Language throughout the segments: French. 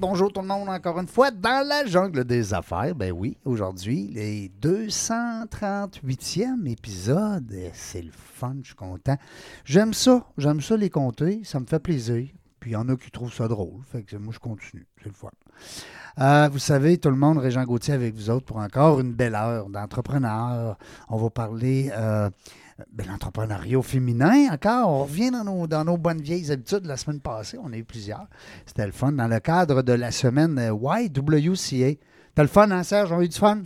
Bonjour tout le monde encore une fois dans la jungle des affaires. Ben oui, aujourd'hui, les 238e épisode. C'est le fun, je suis content. J'aime ça, j'aime ça les compter, ça me fait plaisir. Puis il y en a qui trouvent ça drôle, fait que moi je continue, c'est le fun. Euh, vous savez, tout le monde, Régent Gauthier avec vous autres pour encore une belle heure d'entrepreneur. On va parler euh, ben, l'entrepreneuriat féminin encore. On revient dans nos, dans nos bonnes vieilles habitudes. La semaine passée, on a eu plusieurs. C'était le fun dans le cadre de la semaine euh, YWCA. T'as le fun, hein, Serge? On a eu du fun?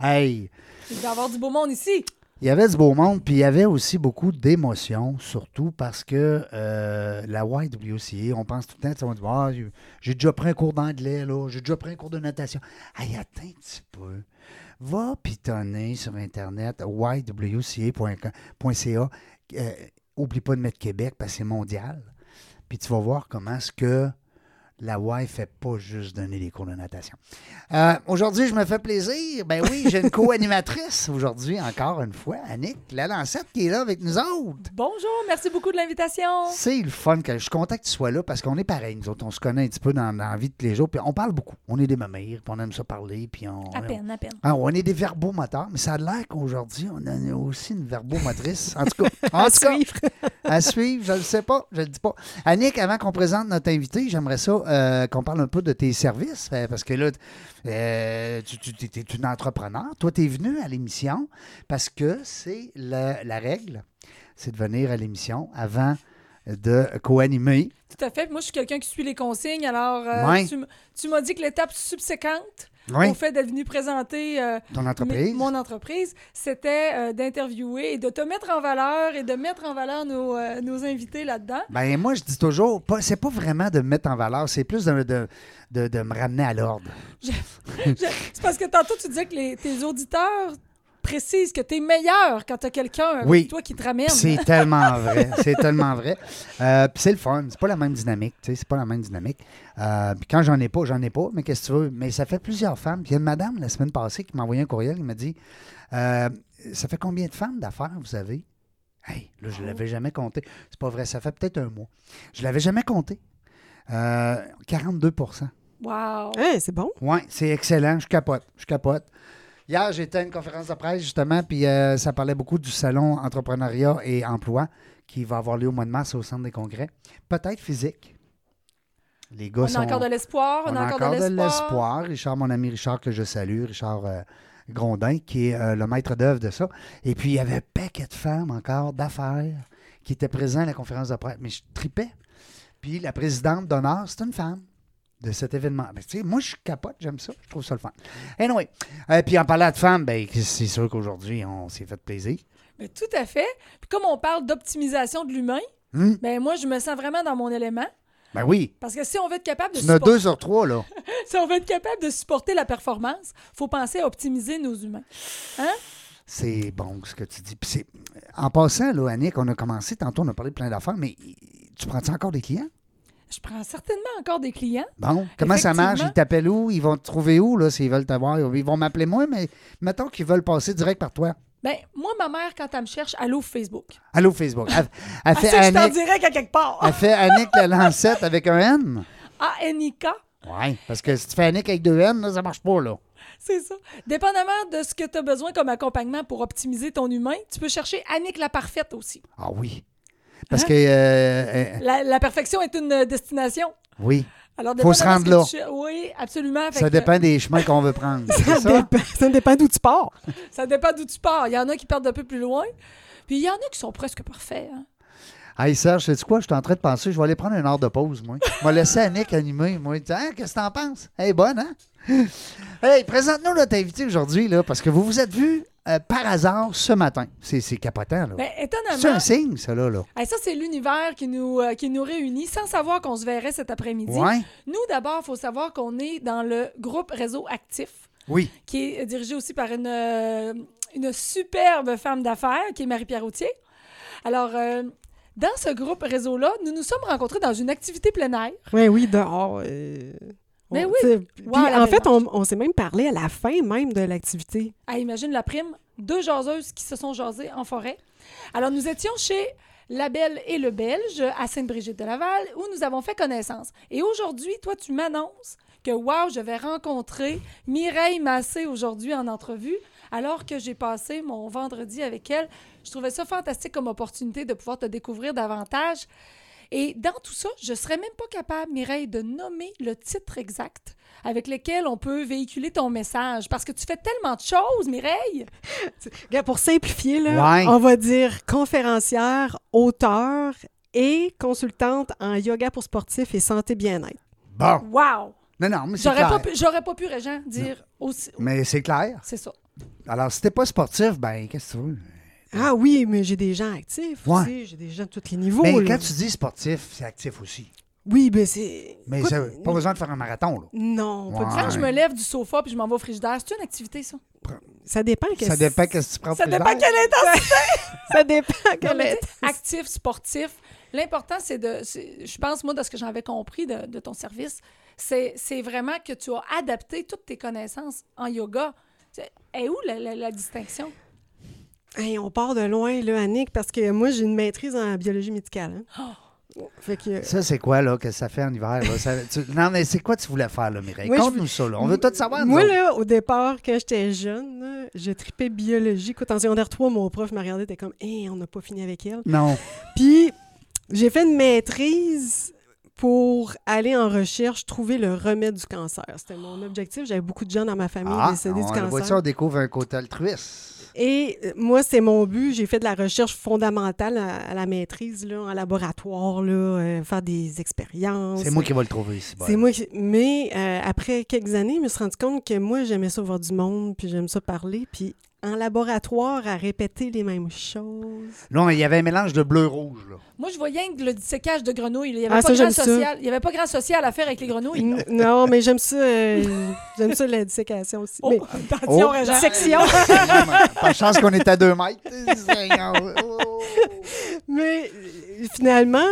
Hey! Il va y avoir du beau monde ici. Il y avait du beau monde, puis il y avait aussi beaucoup d'émotions, surtout parce que euh, la YWCA, on pense tout le temps, on dit Ah, j'ai- j'ai déjà pris un cours d'anglais, là, j'ai déjà pris un cours de natation. Hey, attends un petit peu. Va pitonner sur Internet, ywca.ca. Euh, oublie pas de mettre Québec parce que c'est mondial. Puis tu vas voir comment est-ce que la Y ne fait pas juste donner des cours de natation. Euh, aujourd'hui, je me fais plaisir. Ben oui, j'ai une co-animatrice aujourd'hui, encore une fois, Annick la Lancette, qui est là avec nous autres. Bonjour, merci beaucoup de l'invitation. C'est le fun que je suis content que tu sois là parce qu'on est pareil, nous autres. On se connaît un petit peu dans, dans la vie de tous les jours. Puis on parle beaucoup. On est des mamires, puis on aime ça parler. Puis on, À peine, à peine. Ah, on est des verbomoteurs, mais ça a l'air qu'aujourd'hui, on a aussi une verbomotrice. En tout cas, en tout cas, à suivre, je ne le sais pas, je ne le dis pas. Annick, avant qu'on présente notre invité, j'aimerais ça euh, qu'on parle un peu de tes services, euh, parce que là, euh, tu, es une entrepreneur. Toi, tu es venu à l'émission parce que c'est la, la règle, c'est de venir à l'émission avant de co-animer. Tout à fait. Moi, je suis quelqu'un qui suit les consignes. Alors, euh, Ouais. tu, tu m'as dit que l'étape subséquente Oui, au fait d'être venu présenter euh, ton mes- entreprise. mon entreprise, c'était euh, d'interviewer et de te mettre en valeur et de mettre en valeur nos, euh, nos invités là-dedans. Ben moi, je dis toujours, c'est pas vraiment de me mettre en valeur, c'est plus de, de, de- de me ramener à l'ordre. C'est parce que tantôt, tu disais que les- tes auditeurs précisent que tu es meilleur quand tu as quelqu'un avec Oui. toi qui te ramène. C'est tellement vrai. C'est tellement vrai. Euh, puis c'est le fun. C'est pas la même dynamique. tu sais, C'est pas la même dynamique. Euh, puis quand j'en ai pas, j'en ai pas. Mais qu'est-ce que tu veux? Mais ça fait plusieurs femmes. Puis il y a une madame la semaine passée qui m'a envoyé un courriel. qui m'a dit euh, Ça fait combien de femmes d'affaires vous avez? Hey, là, je ne l'avais jamais compté. C'est pas vrai. Ça fait peut-être un mois. Je l'avais jamais compté. Euh, 42% Wow. Hein, c'est bon. oui, c'est excellent. Je capote. Je capote. Hier, j'étais à une conférence de presse, justement, puis euh, ça parlait beaucoup du salon entrepreneuriat et emploi qui va avoir lieu au mois de mars au centre des congrès. Peut-être physique. Les gars On sont. a encore de l'espoir. On, on a encore, de l'espoir. Richard, mon ami Richard, que je salue, Richard euh, Grondin, qui est euh, le maître d'œuvre de ça. Et puis, il y avait un paquet de femmes encore, d'affaires, qui étaient présentes à la conférence de presse. Mais je tripais. Puis, la présidente d'honneur, c'est une femme de cet événement. Ben, tu sais, moi, je capote, j'aime ça, je trouve ça le fun. Anyway, euh, puis en parlant de femmes, ben, c'est sûr qu'aujourd'hui, on s'est fait plaisir. Mais tout à fait. Puis comme on parle d'optimisation de l'humain, Hum? ben moi, je me sens vraiment dans mon élément. Ben oui, Parce que si on veut être capable de, tu supporter, deux sur trois, là. si on veut être capable de supporter la performance, faut penser à optimiser nos humains. C'est bon ce que tu dis. Puis c'est- en passant, là, Annick, on a commencé, tantôt, on a parlé de plein d'affaires, mais tu prends-tu encore des clients? Je prends certainement encore des clients. Bon, comment ça marche? Ils t'appellent où? Ils vont te trouver où, là, s'ils veulent t'avoir? Ils vont m'appeler moi, mais mettons qu'ils veulent passer direct par toi. Ben, moi, ma mère, quand elle me cherche, elle ouvre Facebook. Allô, Facebook. Elle, elle Elle fait sait que je suis en Annick, direct à quelque part. elle fait Annick la lancette avec un N? A-N-I-K, Oui, parce que si tu fais Annick avec deux N, là, ça marche pas, là. c'est ça. Dépendamment de ce que tu as besoin comme accompagnement pour optimiser ton humain, tu peux chercher Annick la parfaite aussi. Ah oui. Parce Hein? que, euh, euh, La, la perfection est une euh, destination. oui, Alors, Faut se rendre là. tu Oui, absolument. Ça que- dépend des chemins qu'on veut prendre. C'est Ça, ça? dépend, ça dépend d'où tu pars. Ça dépend d'où tu pars. Il y en a qui partent un peu plus loin. Puis il y en a qui sont presque parfaits. hein. Hey Serge, sais-tu quoi? Je suis en train de penser, je vais aller prendre une heure de pause, moi. Je vais laisser Annick animer, moi. Hein, qu'est-ce que t'en penses? Hey, bonne, hein? Hey, présente-nous notre invité aujourd'hui, là, parce que vous vous êtes vus euh, par hasard ce matin. C'est c'est capotant, là. Ben, c'est étonnamment, un signe, ça, là. là. hey, ça, c'est l'univers qui nous, euh, qui nous réunit sans savoir qu'on se verrait cet après-midi. Ouais? Nous, d'abord, il faut savoir qu'on est dans le groupe Réseau Actif, Oui. qui est dirigé aussi par une, euh, une superbe femme d'affaires, qui est Marie-Pierre Routier. Alors, euh, dans ce groupe réseau-là, nous nous sommes rencontrés dans une activité plein air. Oui, oui, dehors. euh, Mais on- oui. Wow, en fait, on, s'est même parlé à la fin même de l'activité. Ah, imagine la prime, deux jaseuses qui se sont jasées en forêt. Alors, nous étions chez La Belle et le Belge à Sainte-Brigitte de Laval, où nous avons fait connaissance. Et aujourd'hui, toi, tu m'annonces que, wow, je vais rencontrer Mireille Massé aujourd'hui en entrevue, alors que j'ai passé mon vendredi avec elle. Je trouvais ça fantastique comme opportunité de pouvoir te découvrir davantage. Et dans tout ça, je serais même pas capable, Mireille, de nommer le titre exact avec lequel on peut véhiculer ton message. Parce que tu fais tellement de choses, Mireille. Pour simplifier, là, Ouais. on va dire conférencière, auteur et consultante en yoga pour sportifs et santé bien-être. Bon. Wow! Non, non, mais c'est J'aurais clair. pas, pu, j'aurais pas pu, Régent, dire aussi. Mais c'est clair. C'est ça. Alors, si t'es pas sportif, ben, qu'est-ce que tu veux? Ah oui, mais j'ai des gens actifs Ouais. aussi, j'ai des gens de tous les niveaux. Mais là. Quand tu dis sportif, c'est actif aussi. Oui, ben c'est... Mais Écoute, ça, pas besoin de faire un marathon, là. Non, pas Ouais. du Quand tout. je me lève du sofa puis je m'en vais au frigidaire, c'est une activité, ça? Ça dépend. Ça qu'est-ce- dépend qu'est-ce que tu prends Ça pour dépend quelle intensité! Ça dépend. Quelle sais, actif, sportif. L'important, c'est de. Je pense, moi, de ce que j'avais compris de, de ton service, c'est vraiment que tu as adapté toutes tes connaissances en yoga. Et où la, la- la distinction? Hey, on part de loin, là, Annick, parce que moi, j'ai une maîtrise en biologie médicale. hein. Fait que... Ça, c'est quoi, là, que ça fait en hiver? Là? Ça- tu- Non, mais c'est quoi tu voulais faire, là, Mireille? Conte-nous ça, là. On veut tout savoir. nous Moi, là, au départ, quand j'étais jeune, là, je tripais biologie. Écoute, en secondaire 3, mon prof m'a regardé, était comme, hé, on n'a pas fini avec elle. Non. Puis, j'ai fait une maîtrise pour aller en recherche, trouver le remède du cancer. C'était mon objectif. J'avais beaucoup de gens dans ma famille Ah, décédés on du voit cancer. ça, on découvre un côté altruiste. Et euh, moi, c'est mon but. J'ai fait de la recherche fondamentale à, à la maîtrise, là, en laboratoire, là, euh, faire des expériences. C'est moi qui vais le trouver ici. C'est moi qui... Mais euh, après quelques années, je me suis rendu compte que moi, j'aimais ça voir du monde, puis j'aime ça parler. Puis en laboratoire, à répéter les mêmes choses. Là, il y avait un mélange de bleu-rouge, là. Moi, je voyais que le sécage de grenouilles. Il n'y avait, Ah, pas ça, grand j'aime ça. social. il y avait pas grand social à faire avec les grenouilles. N- non, mais j'aime ça. euh, j'aime ça la dissécation aussi. Oh, Mais attention, Oh. Dissection. Pas chance qu'on est à deux mètres. Oh. Mais finalement,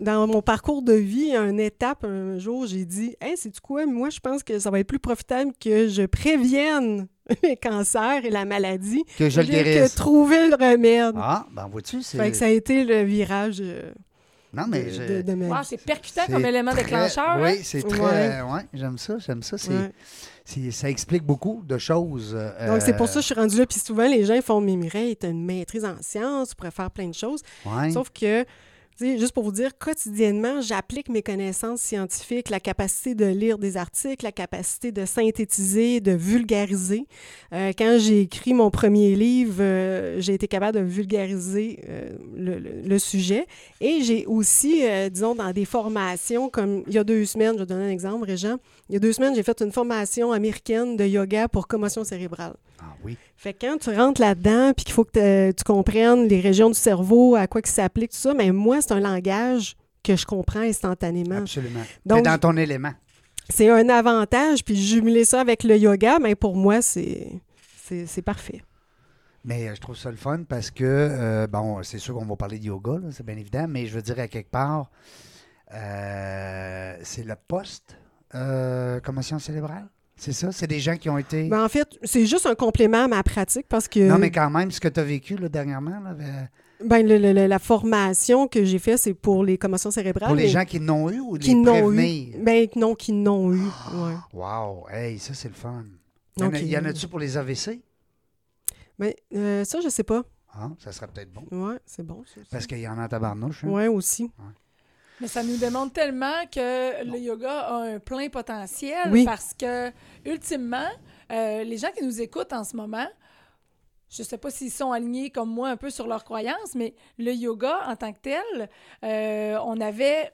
dans mon parcours de vie, une étape, un jour, j'ai dit Hey, c'est quoi? Moi, je pense que ça va être plus profitable que je prévienne les cancers et la maladie Que je le guérisse. que trouver le remède. Ah, ben vois-tu, c'est... Fait que ça a été le virage euh, Non, de, mais... je- de- de ma Wow, c'est percutant comme élément très- déclencheur. hein? Oui, c'est très... Ouais. Ouais, j'aime ça, j'aime ça. C'est, Ouais. ça explique beaucoup de choses. euh, Donc, c'est pour ça que je suis rendue là. Puis souvent, les gens font Mais Mireille, tu as une maîtrise en sciences, tu pourrais faire plein de choses. ouais. Sauf que, juste pour vous dire, quotidiennement, j'applique mes connaissances scientifiques, la capacité de lire des articles, la capacité de synthétiser, de vulgariser. Euh, quand j'ai écrit mon premier livre, euh, j'ai été capable de vulgariser euh, le, le- sujet. Et j'ai aussi, disons, dans des formations, comme il y a deux semaines, je vais donner un exemple, Régent, il y a deux semaines, j'ai fait une formation américaine de yoga pour commotion cérébrale. Ah oui. Fait que quand tu rentres là-dedans, puis qu'il faut que te- tu comprennes les régions du cerveau, à quoi que ça s'applique, tout ça, mais moi, c'est un langage que je comprends instantanément. Absolument. Donc, dans ton élément. C'est un avantage, puis jumeler ça avec le yoga, mais pour moi, c'est parfait. Mais euh, je trouve ça le fun parce que, euh, bon, c'est sûr qu'on va parler de yoga, c'est bien évident, mais je veux dire, à quelque part, euh, c'est le poste euh, commotion cérébrale? C'est ça? C'est des gens qui ont été. Ben, en fait, c'est juste un complément à ma pratique parce que non, mais quand même, ce que tu as vécu là, dernièrement, là, ben, le- le- le- la formation que j'ai faite, c'est pour les commotions cérébrales. pour les gens qui n'ont eu ou qui les n'ont eu. prévenir? Ben, non, qui n'ont eu. Ouais. Wow! Hey, ça, c'est le fun. Il Donc, il y en a-tu pour les AVC? Ben, euh, ça, je sais pas. Ah, ça serait peut-être bon. Ouais, c'est bon. ça. Parce qu'il y en a en tabarnouche. hein. Ouais, aussi. Mais ça nous démontre tellement que le yoga a un plein potentiel Oui. parce que, ultimement, euh, les gens qui nous écoutent en ce moment, je sais pas s'ils sont alignés comme moi un peu sur leurs croyances, mais le yoga en tant que tel, euh, on avait.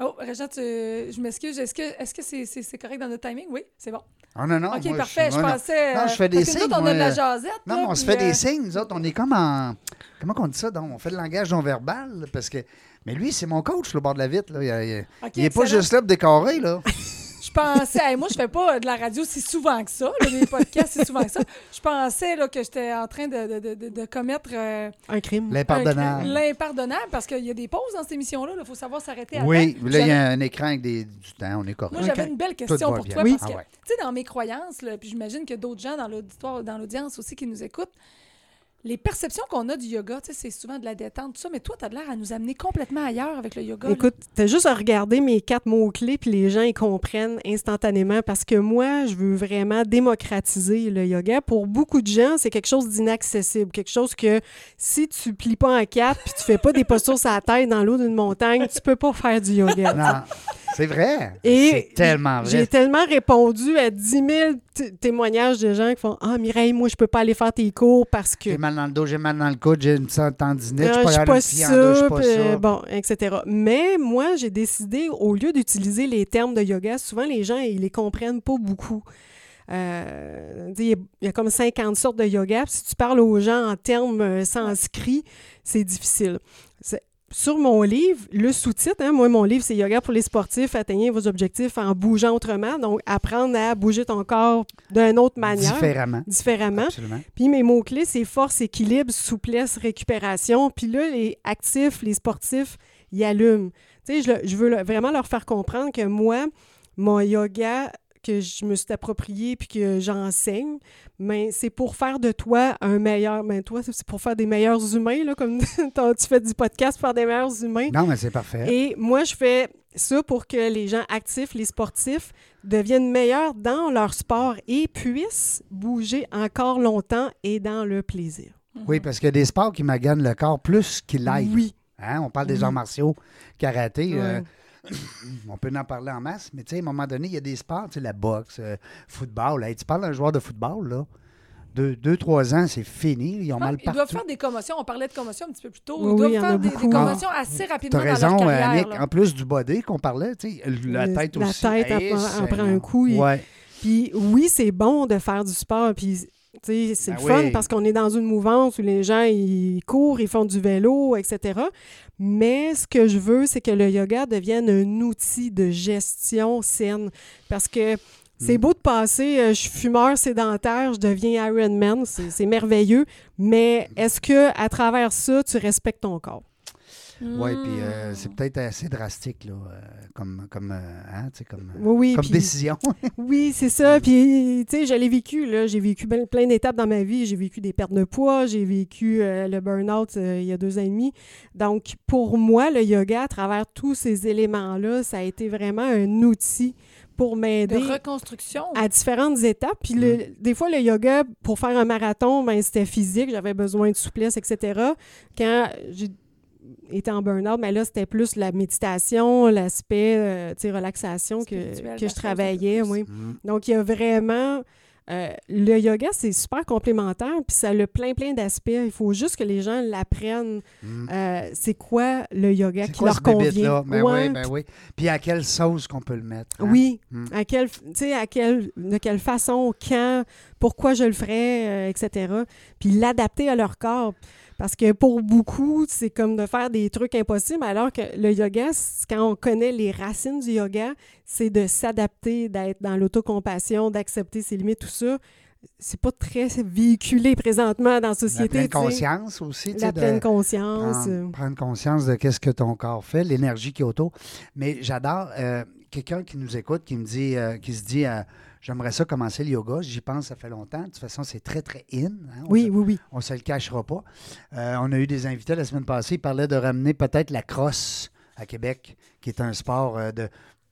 Oh, Régent, tu- je m'excuse. Est-ce que est-ce que c'est c'est- c'est correct dans notre timing? Oui, c'est bon. Ah non, non. OK, moi, parfait. Je, moi, pensais. Non, euh, je fais des parce que nous signes, autres, on a de la jasette. Non, là, on se fait euh, des signes, nous autres. On est comme en. Comment on dit ça, donc? On fait le langage non verbal, parce que. Mais lui, c'est mon coach, le bord de la vitre. Là. Il, il- OK, il est pas juste là pour décorer, là. Je pensais, hey, moi, je fais pas de la radio si souvent que ça, là, des podcasts si souvent que ça. Je pensais là, que j'étais en train de, de- de- de commettre euh, Un crime. L'impardonnable. l'impardonnable parce qu'il y a des pauses dans cette émission-là. Il faut savoir s'arrêter à Oui, là, il y a un écran avec des, du temps, on est correct. Moi, j'avais une belle question pour bien. toi Oui. parce que, Ah ouais. tu sais, dans mes croyances, là, puis j'imagine que d'autres gens dans l'auditoire, dans l'audience aussi qui nous écoutent, les perceptions qu'on a du yoga, tu sais, c'est souvent de la détente, tout ça, mais toi, tu as l'air à nous amener complètement ailleurs avec le yoga. Écoute, t'as juste à regarder mes quatre mots-clés, puis les gens ils comprennent instantanément parce que moi, je veux vraiment démocratiser le yoga. Pour beaucoup de gens, c'est quelque chose d'inaccessible, quelque chose que si tu plies pas en quatre puis tu fais pas des postures sur la tête dans l'eau d'une montagne, tu peux pas faire du yoga. Non, c'est vrai. Et c'est tellement J'ai vrai. tellement répondu à 10 000 t- témoignages de gens qui font Ah, Mireille, moi, je peux pas aller faire tes cours parce que. J'ai mal dans le dos, j'ai mal dans le coude, j'ai une tendinite, Ah, je suis pas deux, je suis pas puis, euh, bon, etc. Mais moi, j'ai décidé, au lieu d'utiliser les termes de yoga, souvent les gens, ils les comprennent pas beaucoup. Euh, il y a- comme 50 sortes de yoga. Si tu parles aux gens en termes euh, sanscrits, c'est difficile. Sur mon livre, le sous-titre, hein, moi, mon livre, c'est Yoga pour les sportifs, atteignez vos objectifs en bougeant autrement. Donc, apprendre à bouger ton corps d'une autre manière, Différemment. différemment. Absolument. Puis mes mots-clés, c'est force, équilibre, souplesse, récupération. Puis là, les actifs, les sportifs, ils allument. Tu sais, je, veux vraiment leur faire comprendre que moi, mon yoga que je me suis approprié puis que j'enseigne, mais c'est pour faire de toi un meilleur... Mais toi, c'est pour faire des meilleurs humains, là, comme t'as- tu fais du podcast pour faire des meilleurs humains. Non, mais c'est parfait. Et moi, je fais ça pour que les gens actifs, les sportifs, deviennent meilleurs dans leur sport et puissent bouger encore longtemps et dans le plaisir. Oui, parce qu'il y a des sports qui maganent le corps plus qu'ils l'aillent. Oui. Hein, On parle des Oui. arts martiaux, karaté. euh, Ouais. on peut en parler en masse, mais tu sais, à un moment donné, il y a des sports, tu sais, la boxe, euh, football. Hey, tu parles d'un joueur de football, là. Deux, deux, trois ans, c'est fini. Ils ont mal ils doivent faire partout. des commotions. On parlait de commotions un petit peu plus tôt. Oui, Ils doivent oui, il a faire des, des commotions assez rapidement T'as dans raison, leur euh, carrière. Annick. là. En plus du body qu'on parlait, tu sais, la Le- tête la aussi. tête, prend- elle prend un coup, il- Ouais. Puis oui, c'est bon de faire du sport, puis tu c'est Ben le fun oui. parce qu'on est dans une mouvance où les gens, ils courent, ils font du vélo, etc. Mais ce que je veux, c'est que le yoga devienne un outil de gestion saine. Parce que c'est Mm. beau de passer, euh, je suis fumeur sédentaire, je deviens Ironman, c'est c'est merveilleux, mais est-ce que à travers ça, tu respectes ton corps? Oui, puis Hmm. euh, c'est peut-être assez drastique, là, euh, comme, comme, euh, hein, comme, Oui, oui. comme décision. Oui, c'est ça. Puis, tu sais, je l'ai vécu, là. J'ai vécu ben- plein d'étapes dans ma vie. J'ai vécu des pertes de poids, j'ai vécu euh, le burn-out euh, il y a deux ans et demi. Donc, pour moi, le yoga, à travers tous ces éléments-là, ça a été vraiment un outil pour de m'aider reconstruction? à différentes étapes. Puis, le- des fois, le yoga, pour faire un marathon, ben, c'était physique, j'avais besoin de souplesse, etc. Quand j'ai été en burn-out, mais là, c'était plus la méditation, l'aspect, euh, tu sais, relaxation que, que je travaillais, oui. Mm. Donc, il y a vraiment... euh, le yoga, c'est super complémentaire, puis ça a plein, plein d'aspects. Il faut juste que les gens l'apprennent. Mm. euh, c'est quoi le yoga C'est qui quoi leur convient. Ben Ouais, oui, ben oui. Puis à quelle sauce qu'on peut le mettre? hein? Oui, Mm. à quelle, tu sais, à quelle, de quelle façon, quand, pourquoi je le ferais, euh, etc. Puis l'adapter à leur corps. Parce que pour beaucoup, c'est comme de faire des trucs impossibles, alors que le yoga, quand on connaît les racines du yoga, c'est de s'adapter, d'être dans l'autocompassion, d'accepter ses limites, tout ça. C'est pas très véhiculé présentement dans la La société. pleine tu sais. conscience aussi. tu sais, La de pleine conscience. Prendre, prendre conscience de qu'est-ce que ton corps fait, l'énergie qui est autour. Mais j'adore euh, quelqu'un qui nous écoute, qui me dit, euh, qui se dit, euh, j'aimerais ça commencer le yoga. J'y pense, ça fait longtemps. De toute façon, c'est très, très in. hein. Oui, se- oui, oui. On ne se le cachera pas. Euh, on a eu des invités la semaine passée. Ils parlaient de ramener peut-être la crosse à Québec, qui est un sport euh, de.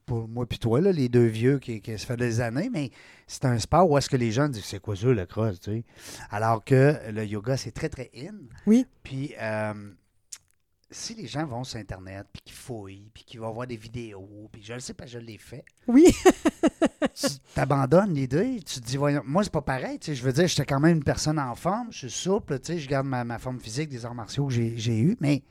Pour moi puis toi, là, les deux vieux qui, qui se fait des années, mais c'est un sport où est-ce que les gens disent c'est quoi ça, la crosse, tu sais? Alors que le yoga, c'est très, très in. Oui. Puis euh, si les gens vont sur Internet, puis qu'ils fouillent, puis qu'ils vont voir des vidéos, puis je le sais pas, je l'ai fait, Oui, tu t'abandonnes l'idée. Tu te dis, voyons, moi, c'est pas pareil. Tu sais, je veux dire, j'étais quand même une personne en forme, je suis souple, tu sais, je garde ma, ma forme physique des arts martiaux que j'ai j'ai eu, mais.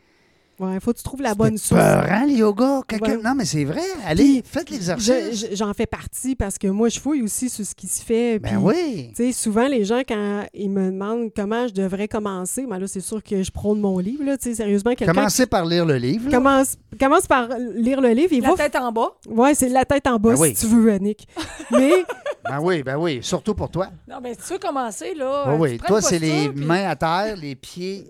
Il faut que tu trouves la bonne source. peurant, le yoga. Ouais. Non, mais c'est vrai. Allez, Puis, faites l'exercice. je- J'en fais partie parce que moi, je fouille aussi sur ce qui se fait. Ben puis, oui. Tu sais, souvent, les gens, quand ils me demandent comment je devrais commencer, ben là, c'est sûr que je prône mon livre, là, tu sais, sérieusement. Quelqu'un Commencez par lire le livre. là. commence, commence par lire le livre, il La va... tête en bas. Ouais, c'est la tête en bas, Ben oui. si tu veux, Annick. Mais, Ben oui, ben oui. Surtout pour toi. Non, mais si tu veux commencer, là. Oui, euh, oui. Toi, c'est les puis- mains à terre, les pieds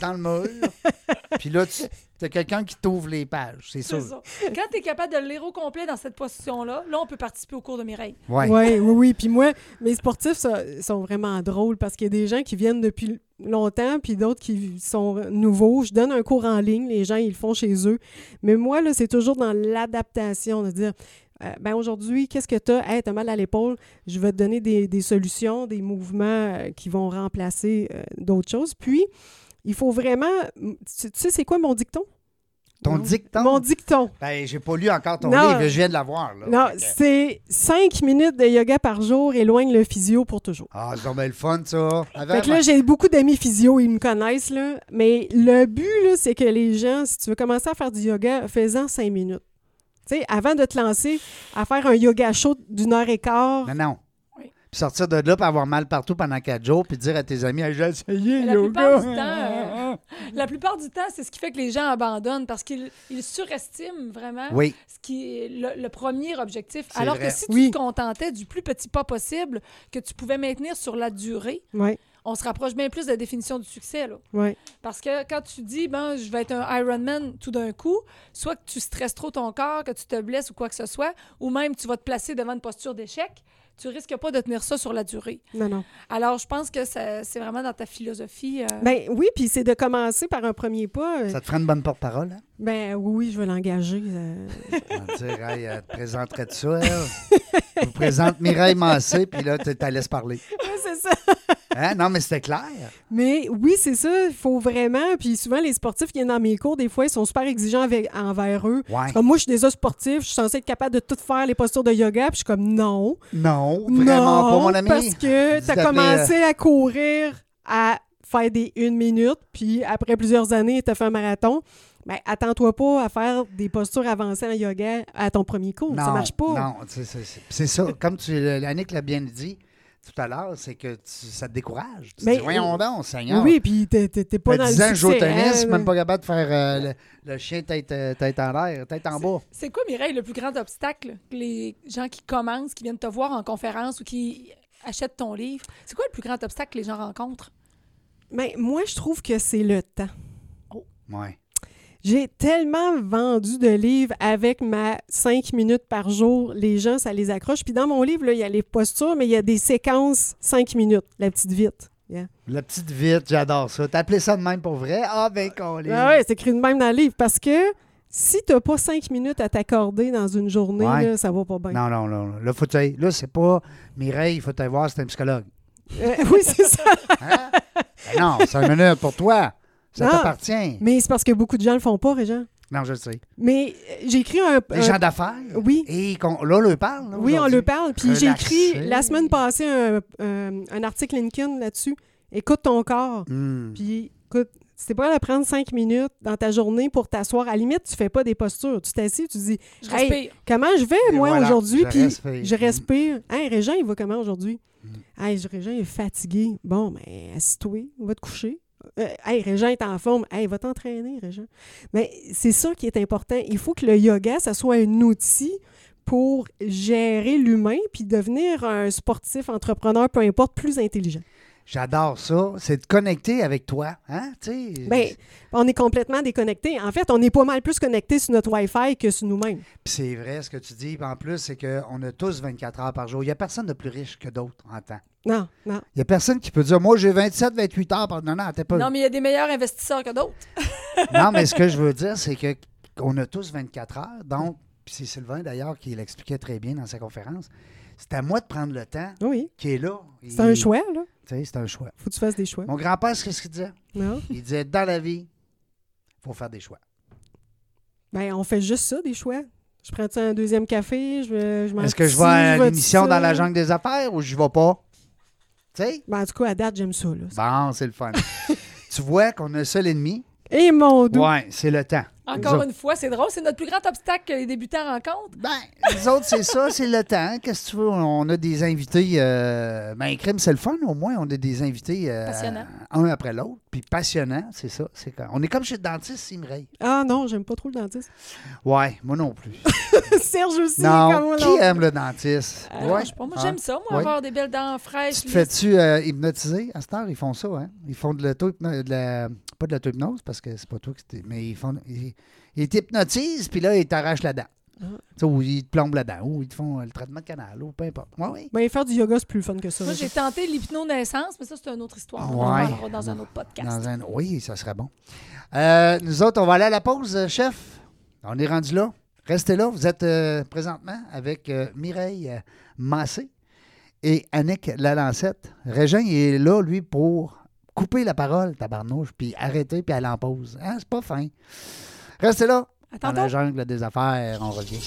dans le mur. Puis là, tu as quelqu'un qui t'ouvre les pages, c'est C'est sûr. ça. Quand tu es capable de le lire au complet dans cette position-là, là, on peut participer au cours de Mireille. Ouais. Ouais, oui, oui. Puis moi, mes sportifs ça- sont vraiment drôles parce qu'il y a des gens qui viennent depuis longtemps, puis d'autres qui sont nouveaux. Je donne un cours en ligne, les gens, ils le font chez eux. Mais moi, là, c'est toujours dans l'adaptation, de dire, euh, ben aujourd'hui, qu'est-ce que tu as? Hey, t'as mal à l'épaule, je vais te donner des, des solutions, des mouvements euh, qui vont remplacer euh, d'autres choses. Puis, il faut vraiment... Tu, tu sais, c'est quoi mon dicton? Ton Non. dicton? Mon dicton. Ben, j'ai pas lu encore ton Non. livre, je viens de l'avoir. Non, c'est cinq minutes de yoga par jour éloigne le physio pour toujours. Ah, c'est bien le fun, ça. Fait que là, j'ai beaucoup d'amis physio, ils me connaissent, là. Mais le but, là, c'est que les gens, si tu veux commencer à faire du yoga, fais-en cinq minutes. Tu sais, avant de te lancer à faire un yoga chaud d'une heure et quart. Non, non. Puis sortir de là, puis avoir mal partout pendant quatre jours, puis dire à tes amis, Hey, j'ai essayé, la yoga. plupart du temps, euh, La plupart du temps, c'est ce qui fait que les gens abandonnent parce qu'ils ils surestiment vraiment Oui, ce qui est le, le premier objectif. C'est Alors vrai. que si tu te contentais du plus petit pas possible que tu pouvais maintenir sur la durée, Oui, on se rapproche bien plus de la définition du succès. Là. oui. Parce que quand tu dis, ben, je vais être un Ironman tout d'un coup, soit que tu stresses trop ton corps, que tu te blesses ou quoi que ce soit, ou même tu vas te placer devant une posture d'échec, tu risques pas de tenir ça sur la durée. Non, non. Alors, je pense que ça- c'est vraiment dans ta philosophie. euh, Ben oui, puis c'est de commencer par un premier pas. euh, ça te ferait une bonne porte-parole, hein? Ben oui, oui, je vais l'engager. euh. Dire, hey, elle te présenterait de ça, elle? Je vous présente Mireille Massé, puis là, tu t'as laisse parler. Ouais, c'est ça. Hein? Non, mais c'était clair. Mais oui, c'est ça. Il faut vraiment. Puis souvent, les sportifs qui viennent dans mes cours, des fois, ils sont super exigeants avec, envers eux. Ouais. Comme moi, je suis déjà sportif, je suis censée être capable de tout faire les postures de yoga, puis je suis comme non. Non, vraiment non, pas, mon ami. Parce que tu as d'appeler, commencé à courir, à faire des une minute, puis après plusieurs années, tu as fait un marathon. Ben, attends-toi pas à faire des postures avancées en yoga à ton premier cours. ça marche pas. Non, c'est ça. Comme tu, Annick l'a bien dit tout à l'heure, c'est que tu- ça te décourage. Tu Mais, dis, voyons donc, Seigneur. Oui, puis t'es t'es- t'es pas dans le 10 ans que je joue au succès, tennis, hein, même pas capable de faire euh, le, le chien tête, euh, tête en l'air, tête en bas. C'est quoi, Mireille, le plus grand obstacle que les gens qui commencent, qui viennent te voir en conférence ou qui achètent ton livre? C'est quoi le plus grand obstacle que les gens rencontrent? Mais moi, je trouve que c'est le temps. Ouais. J'ai tellement vendu de livres avec ma 5 minutes par jour. Les gens, ça les accroche. Puis dans mon livre, là, il y a les postures, mais il y a des séquences 5 minutes, la petite vite. Yeah. La petite vite, j'adore ça. T'as appelé ça de même pour vrai? Ah, ben, qu'on Ah ouais, c'est écrit de même dans le livre. Parce que si tu n'as pas 5 minutes à t'accorder dans une journée, Ouais. là, ça va pas bien. Non, non, non. Là, faut là c'est pas Mireille, il faut te voir, c'est un psychologue. Euh, oui, c'est ça. Hein? Ben non, c'est un minute pour toi. Ça t'appartient. Mais c'est parce que beaucoup de gens le font pas, Régent. Non, je le sais. Mais euh, j'ai écrit un. Les gens d'affaires? Oui. Et qu'on- là, on leur parle. là, Oui, on aujourd'hui. le parle. Puis j'ai écrit la semaine passée un, un- un article LinkedIn là-dessus. Écoute ton corps. Hmm. Puis écoute, c'est pas de prendre cinq minutes dans ta journée pour t'asseoir. À la limite, tu fais pas des postures. Tu t'assis, tu dis Je Hey, respire. comment je vais, Et moi, voilà, aujourd'hui? je Puis respire. je respire. Hey, Régent, il va comment aujourd'hui? Mm. Hey, Régent il est fatigué. Bon, ben, assis-toi, va te coucher. Euh, hey, Régent est en forme. Hey, va t'entraîner, Régent. Mais c'est ça qui est important. Il faut que le yoga, ça soit un outil pour gérer l'humain puis devenir un sportif, entrepreneur, peu importe, plus intelligent. J'adore ça. C'est de connecter avec toi. Hein? Ben, on est complètement déconnecté. En fait, on est pas mal plus connecté sur notre Wi-Fi que sur nous-mêmes. Puis c'est vrai ce que tu dis. En plus, c'est qu'on a tous 24 heures par jour. Il n'y a personne de plus riche que d'autres en temps. Non, non. Il n'y a personne qui peut dire Moi, j'ai 27, 28 heures par. Non, non, t'es pas. Non, mais il y a des meilleurs investisseurs que d'autres. Non, mais ce que je veux dire, c'est que qu'on a tous 24 heures. Donc, puis c'est Sylvain d'ailleurs qui l'expliquait très bien dans sa conférence. C'est à moi de prendre le temps Oui. qui est là. C'est un choix, là. Tu sais, c'est un choix. Faut que tu fasses des choix. Mon grand-père, c'est ce qu'il disait? Non? Il disait Dans la vie, il faut faire des choix. Ben, on fait juste ça, des choix. Je prends-tu un deuxième café? Je, je Est-ce que je vais à l'émission dans la jungle des affaires ou je vais pas? Sais? Ben, en tout cas, à date, j'aime ça, là. Bon, c'est le fun. tu vois qu'on a un seul ennemi? Et mon doux! Ouais, c'est le temps. Encore une fois, c'est drôle. C'est notre plus grand obstacle que les débutants rencontrent. Ben, les autres, c'est ça, c'est le temps. Qu'est-ce que tu veux? On a des invités. Euh... Ben, crime, c'est le fun, au moins. On a des invités. euh, Passionnants. Un après l'autre. Puis passionnants, c'est ça. C'est On est comme chez le dentiste, Simrey. Ah non, j'aime pas trop le dentiste. Ouais, moi non plus. Serge aussi, comme non, moi, qui non. aime le dentiste? Euh, ouais. je sais pas, moi, Ah. j'aime ça, moi, Ouais. avoir des belles dents fraîches. Tu fais-tu euh, hypnotiser? À cette heure? Ils font ça, hein? Ils font de l'auto de la pas de l'auto-hypnose parce que c'est pas toi qui t'es. Mais ils font. Ils, ils t'hypnotisent, puis là, ils t'arrachent la dent. Ah. Ou ils te plombent la dent, ou ils te font euh, le traitement de canal, ou peu importe. Oui. Ben, faire du yoga, c'est plus fun que ça. Moi, j'ai tenté l'hypnonaissance, mais ça, c'est une autre histoire. On en Ouais. parlera dans un autre podcast. Dans un... Oui, ça serait bon. Euh, nous autres, on va aller à la pause, euh, chef. On est rendu là. Restez là. Vous êtes euh, présentement avec euh, Mireille Massé et Annick Lalancette. Régin il est là, lui, pour couper la parole, tabarnouche, puis arrêter, puis aller en pause. Hein, c'est pas fin. Restez là. Dans Attends, la jungle des affaires, on revient.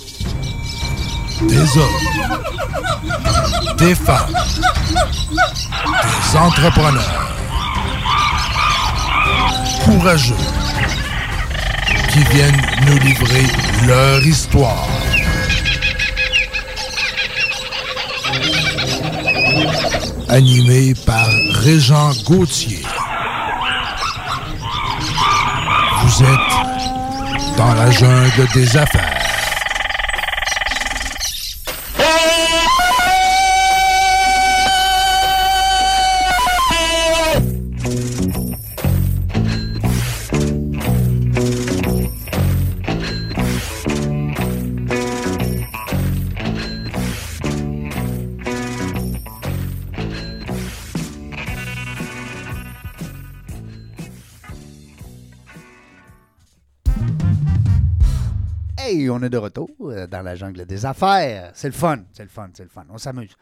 Des hommes, des femmes, des entrepreneurs courageux qui viennent nous livrer leur histoire. Animé par Régent Gauthier. Vous êtes dans la jungle des affaires. De retour euh, dans la jungle des affaires. C'est le fun, c'est le fun, c'est le fun. On s'amuse.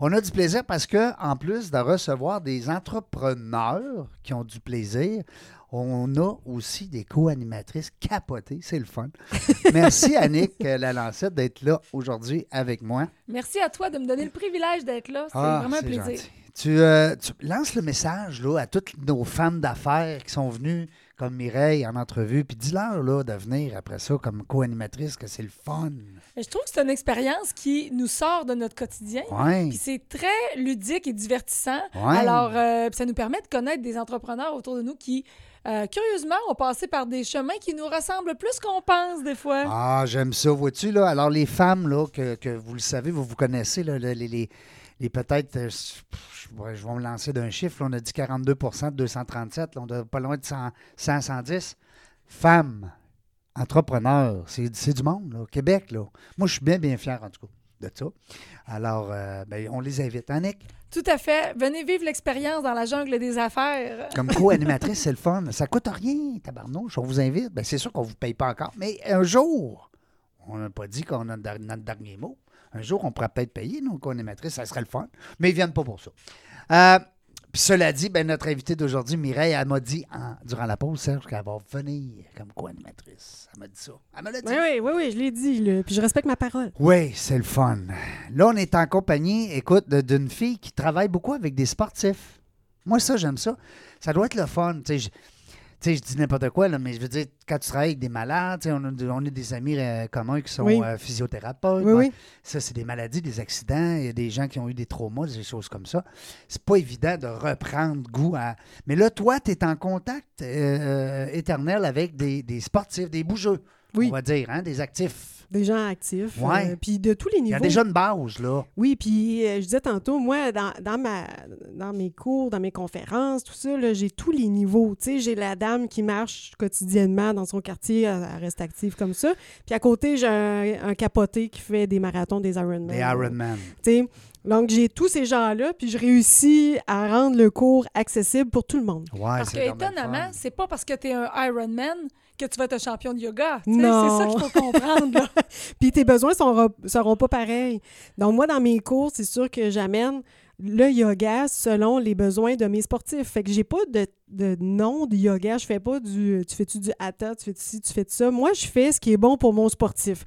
On a du plaisir parce que, en plus de recevoir des entrepreneurs qui ont du plaisir, on a aussi des co-animatrices capotées. C'est le fun. Merci, Annick euh, Lalancette, d'être là aujourd'hui avec moi. Merci à toi de me donner le privilège d'être là. C'est Ah, vraiment un plaisir. Tu, euh, tu lances le message là, à toutes nos femmes d'affaires qui sont venues, comme Mireille, en entrevue, puis dis-leur là, de venir après ça comme co-animatrice, que c'est le fun. Je trouve que c'est une expérience qui nous sort de notre quotidien. Ouais. Puis c'est très ludique et divertissant. Ouais. Alors, euh, ça nous permet de connaître des entrepreneurs autour de nous qui, euh, curieusement, ont passé par des chemins qui nous ressemblent plus qu'on pense des fois. Ah, j'aime ça, vois-tu, là. Alors, les femmes, là, que, que vous le savez, vous vous connaissez, là, les, les, les- peut-être, euh, je, vais me lancer d'un chiffre, là, on a dit 42 de 237, là, on est pas loin de 100, 100 110. Femmes, entrepreneurs, c'est du monde, là, au Québec, là. Moi, je suis bien, bien fier, en tout cas, de ça. Alors, euh, ben, on les invite. Annick, Tout à fait. Venez vivre l'expérience dans la jungle des affaires. comme co-animatrice, c'est le fun. Ça coûte rien, tabarnouche. On vous invite. Ben, c'est sûr qu'on ne vous paye pas encore. Mais un jour, on n'a pas dit qu'on a notre dernier mot. Un jour, on pourra peut-être payer nos co-animatrices. Ça serait le fun. Mais ils ne viennent pas pour ça. Euh, puis cela dit, ben, notre invitée d'aujourd'hui, Mireille, elle m'a dit en- durant la pause, Serge, qu'elle va venir comme co-animatrice. Elle m'a dit ça. Elle me l'a dit. Oui, oui, oui, oui, je l'ai dit, là, puis je respecte ma parole. Oui, c'est le fun. Là, on est en compagnie, écoute, d'une fille qui travaille beaucoup avec des sportifs. Moi, ça, j'aime ça. Ça doit être le fun. Tu sais, sais, je dis n'importe quoi, là, mais je veux dire, quand tu travailles avec des malades, on a, on a des amis euh, communs qui sont Oui. euh, physiothérapeutes. Oui, oui. Ça, c'est des maladies, des accidents. Il y a des gens qui ont eu des traumas, des choses comme ça. C'est pas évident de reprendre goût à. Mais là, toi, tu es en contact euh, éternel avec des, des sportifs, des bougeux, on va dire, hein, des actifs. Des gens actifs. Ouais. euh, puis de tous les Il y niveaux. a déjà une base, là. Oui, puis euh, je disais tantôt, moi, dans, dans, ma, dans mes cours, dans mes conférences, tout ça, là, j'ai tous les niveaux. Tu sais, j'ai la dame qui marche quotidiennement dans son quartier, elle, elle reste active comme ça. Puis à côté, j'ai un, un capoté qui fait des marathons, des Ironman. Des Ironman. Tu sais, donc j'ai tous ces gens-là, puis je réussis à rendre le cours accessible pour tout le monde. Ouais, Parce que, étonnamment, c'est pas parce que tu es un Ironman que tu vas être un champion de yoga. C'est ça qu'il faut comprendre. là. Puis tes besoins seront, seront pas pareils. Donc, moi, dans mes cours, c'est sûr que j'amène le yoga selon les besoins de mes sportifs. Fait que j'ai pas de, de nom de yoga. Je fais pas du. Tu fais-tu du hatha, tu fais ci, tu fais ça. Moi, je fais ce qui est bon pour mon sportif.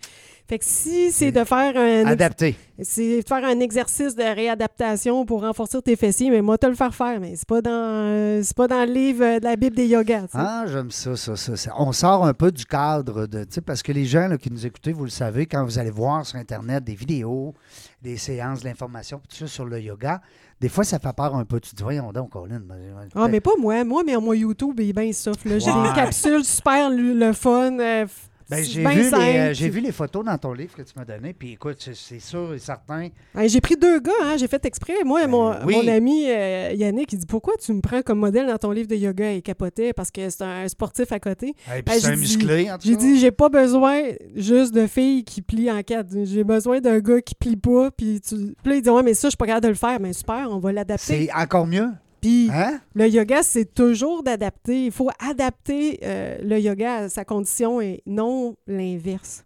Fait que si c'est de faire un. Adapté. C'est de faire un exercice de réadaptation pour renforcer tes fessiers, mais moi, te le faire faire. Mais c'est pas dans, euh, c'est pas dans le livre euh, de la Bible des yogas. tu sais. Ah, j'aime ça, ça, ça, ça. On sort un peu du cadre de. Parce que les gens là, qui nous écoutent, vous le savez, quand vous allez voir sur Internet des vidéos, des séances, de l'information, tout ça sur le yoga, des fois, ça fait peur un peu. Tu te dis, voyons donc, Colin. ben, Ah, mais pas moi. Moi, mais moi, YouTube, il est bien soft. J'ai des capsules super le, le fun. euh, f- Ben, j'ai vu, les, euh, j'ai vu les photos dans ton livre que tu m'as donné, puis écoute, c'est- sûr et certain. Ouais, j'ai pris deux gars, hein, j'ai fait exprès. Moi, mon, Ben oui. mon ami euh, Yannick, il dit Pourquoi tu me prends comme modèle dans ton livre de yoga Il capotait parce que c'est un sportif à côté. Hey, puis Ben, c'est un dit- musclé, en tout J'ai dit J'ai pas besoin juste de filles qui plient en quatre. J'ai besoin d'un gars qui plie pas. Puis, tu... puis là, il dit Ouais, mais ça, je suis pas capable de le faire. Mais super, on va l'adapter. C'est encore mieux. Puis Hein? le yoga, c'est toujours d'adapter. Il faut adapter euh, le yoga à sa condition et non l'inverse.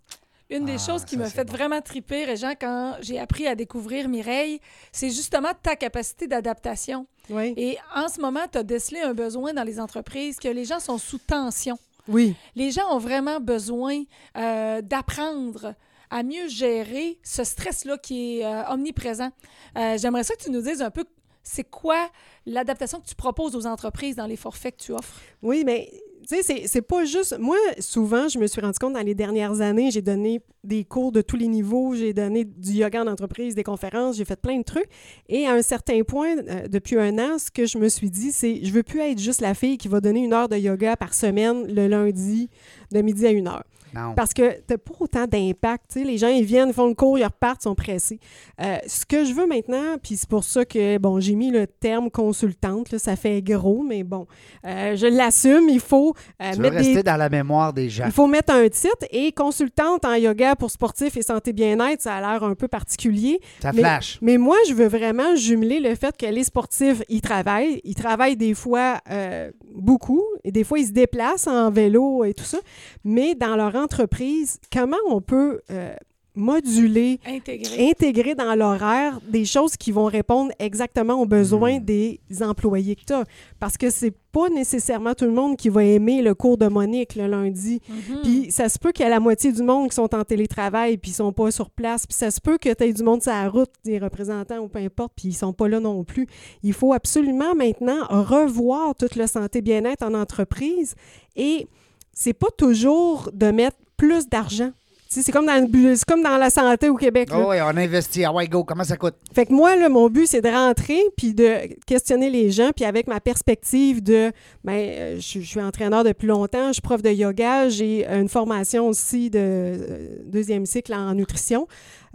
Une des Ah, choses qui c'est fait bon. vraiment triper, Régent, quand j'ai appris à découvrir Mireille, c'est justement ta capacité d'adaptation. Oui. Et en ce moment, tu as décelé un besoin dans les entreprises que les gens sont sous tension. Oui. Les gens ont vraiment besoin euh, d'apprendre à mieux gérer ce stress-là qui est euh, omniprésent. Euh, J'aimerais ça que tu nous dises un peu c'est quoi l'adaptation que tu proposes aux entreprises dans les forfaits que tu offres? Oui, mais tu sais, c'est- pas juste. Moi, souvent, je me suis rendu compte dans les dernières années, j'ai donné des cours de tous les niveaux, j'ai donné du yoga en entreprise, des conférences, j'ai fait plein de trucs. Et à un certain point, euh, depuis un an, ce que je me suis dit, c'est je veux plus être juste la fille qui va donner une heure de yoga par semaine le lundi de midi à une heure. Non. Parce que t'as pas autant d'impact. tu. Les gens, ils viennent, font le cours, ils repartent, ils sont pressés. Euh, ce que je veux maintenant, puis c'est pour ça que, bon, j'ai mis le terme consultante, là, ça fait gros, mais bon, euh, je l'assume, il faut euh, tu veux mettre rester des... dans la mémoire des gens. Il faut mettre un titre et consultante en yoga pour sportifs et santé bien-être, ça a l'air un peu particulier. Ça Mais- flash. Mais moi, je veux vraiment jumeler le fait que les sportifs, ils travaillent. Ils travaillent des fois euh, beaucoup et des fois, ils se déplacent en vélo et tout ça. Mais dans leur entreprise, comment on peut euh, moduler, Intégrer. intégrer dans l'horaire des choses qui vont répondre exactement aux besoins Hmm. des employés que tu as? Parce que c'est pas nécessairement tout le monde qui va aimer le cours de Monique le lundi. Mhm. Puis ça se peut qu'il y a la moitié du monde qui sont en télétravail puis ils sont pas sur place. Puis ça se peut que tu aies du monde sur la route, des représentants ou peu importe, puis ils sont pas là non plus. Il faut absolument maintenant revoir toute la santé bien-être en entreprise et c'est pas toujours de mettre plus d'argent. C'est comme, dans le comme dans la santé au Québec. là. Oh, oui, on investit. Ah ouais, go, comment ça coûte? Fait que moi, là, mon but, c'est de rentrer puis de questionner les gens, puis avec ma perspective de, ben, euh, je, je suis entraîneur depuis longtemps, je suis prof de yoga, j'ai une formation aussi de euh, deuxième cycle en nutrition.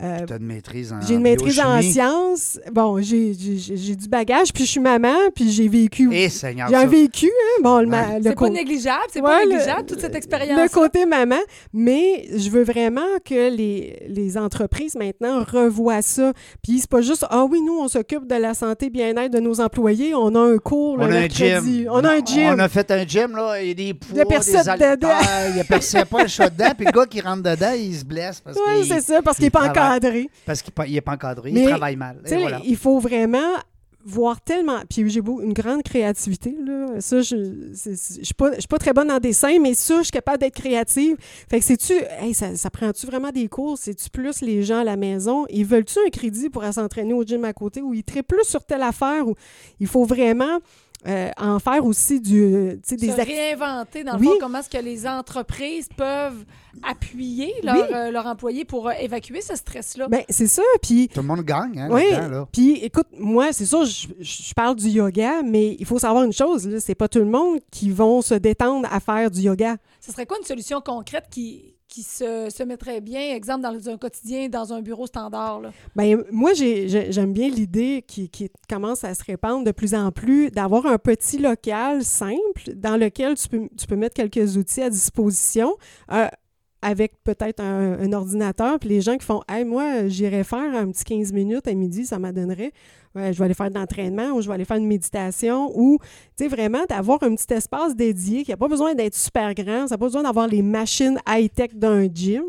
Euh, Tu as une maîtrise en j'ai une maîtrise en sciences. Bon, j'ai j'ai- j'ai du bagage, puis je suis maman, puis j'ai vécu. Eh, Seigneur, J'ai un vécu, hein, bon, le, le C'est pas négligeable, c'est Ouais, pas le- négligeable, toute cette le expérience. côté maman, mais je veux vraiment que les, les entreprises maintenant revoient ça. Puis c'est pas juste ah oui, nous on s'occupe de la santé bien-être de nos employés, on a un cours le On a un mercredi. gym. On a un gym. On a fait un gym, là. Il y a des poids, Il y a personne des haltères. dedans. Il n'y a personne, pas un shot dedans. Puis le gars qui rentre dedans, il se blesse parce Oui, c'est ça, parce qu'il n'est pas travaille. Encadré. parce qu'il n'est pas encadré. Mais, il travaille mal. Et voilà. il faut vraiment voir tellement. Puis j'ai une grande créativité, là. Ça, je je suis pas, pas très bonne en dessin, mais ça, je suis capable d'être créative. Fait que c'est-tu. Hey, ça, ça prend-tu vraiment des cours? C'est-tu plus les gens à la maison? Ils veulent-tu un crédit pour s'entraîner au gym à côté ou ils traitent plus sur telle affaire? Ou il faut vraiment euh, en faire aussi du. euh, tu sais, des se réinventer, dans le fond, comment est-ce que les entreprises peuvent appuyer leurs Oui. euh, employés pour euh, évacuer ce stress-là? Ben, c'est ça. Puis Tout le monde gagne, hein, Oui, puis écoute, moi, c'est ça, je, je parle du yoga, mais il faut savoir une chose, là, c'est pas tout le monde qui vont se détendre à faire du yoga. Ce serait quoi une solution concrète qui, qui se, se mettrait bien, exemple, dans un quotidien, dans un bureau standard? Là? Ben, moi, j'ai- j'ai- j'aime bien l'idée qui, qui commence à se répandre de plus en plus d'avoir un petit local simple dans lequel tu peux, tu peux mettre quelques outils à disposition. euh, avec peut-être un, ordinateur, puis les gens qui font Hey, moi, j'irais faire un petit 15 minutes à midi, ça m'adonnerait. Ouais, je vais aller faire de l'entraînement ou je vais aller faire une méditation ou, tu sais, vraiment d'avoir un petit espace dédié qui n'a pas besoin d'être super grand, ça n'a pas besoin d'avoir les machines high-tech d'un gym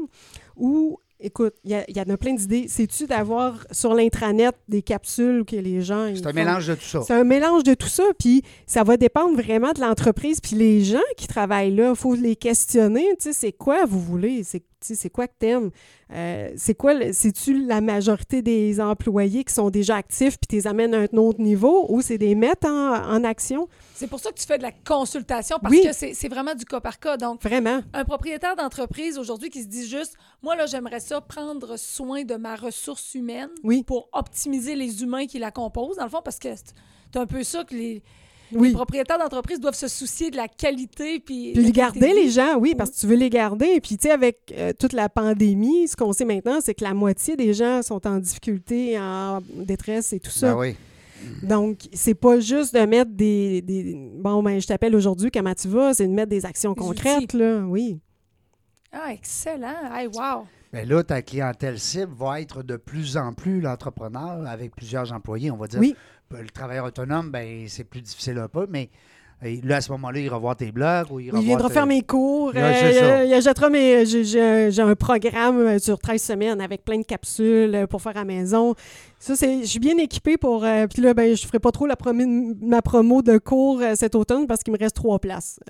ou, écoute, il y, y en a plein d'idées. C'est-tu d'avoir sur l'intranet des capsules que les gens. C'est un font? mélange de tout ça. C'est un mélange de tout ça, puis ça va dépendre vraiment de l'entreprise, puis les gens qui travaillent là, il faut les questionner, tu sais, c'est quoi vous voulez, c'est quoi que t'aimes, Euh, c'est quoi, c'est-tu la majorité des employés qui sont déjà actifs puis tu les amènes à un autre niveau, ou c'est des mettre en, en action, C'est pour ça que tu fais de la consultation, parce Oui. que c'est c'est vraiment du cas par cas. Donc, vraiment. un propriétaire d'entreprise aujourd'hui qui se dit juste, moi, là, j'aimerais ça prendre soin de ma ressource humaine Oui. pour optimiser les humains qui la composent, dans le fond, parce que c'est un peu ça que les, Oui. Les propriétaires d'entreprise doivent se soucier de la qualité. Puis, Puis la les qualité garder, les gens, oui, parce que tu veux les garder. Puis, tu sais, avec euh, toute la pandémie, ce qu'on sait maintenant, c'est que la moitié des gens sont en difficulté, en détresse et tout ça. Ben oui. Donc, c'est pas juste de mettre des. des- bon, ben, je t'appelle aujourd'hui, comment tu vas? C'est de mettre des actions Des concrètes, là, oui. Ah, excellent. Hey, wow. Ben là, ta clientèle cible va être de plus en plus l'entrepreneur avec plusieurs employés, on va dire. Oui. Le travailleur autonome, ben, c'est plus difficile un peu, mais là, à ce moment-là, il ira voir tes blogs ou il viendra faire mes cours. Ouais, euh, il achètera mes. J'ai, un programme euh, sur 13 semaines avec plein de capsules euh, pour faire à la maison. Ça, c'est. Je suis bien équipée pour. euh, Puis là, ben, je ferai pas trop la promi- ma promo de cours euh, cet automne parce qu'il me reste trois places.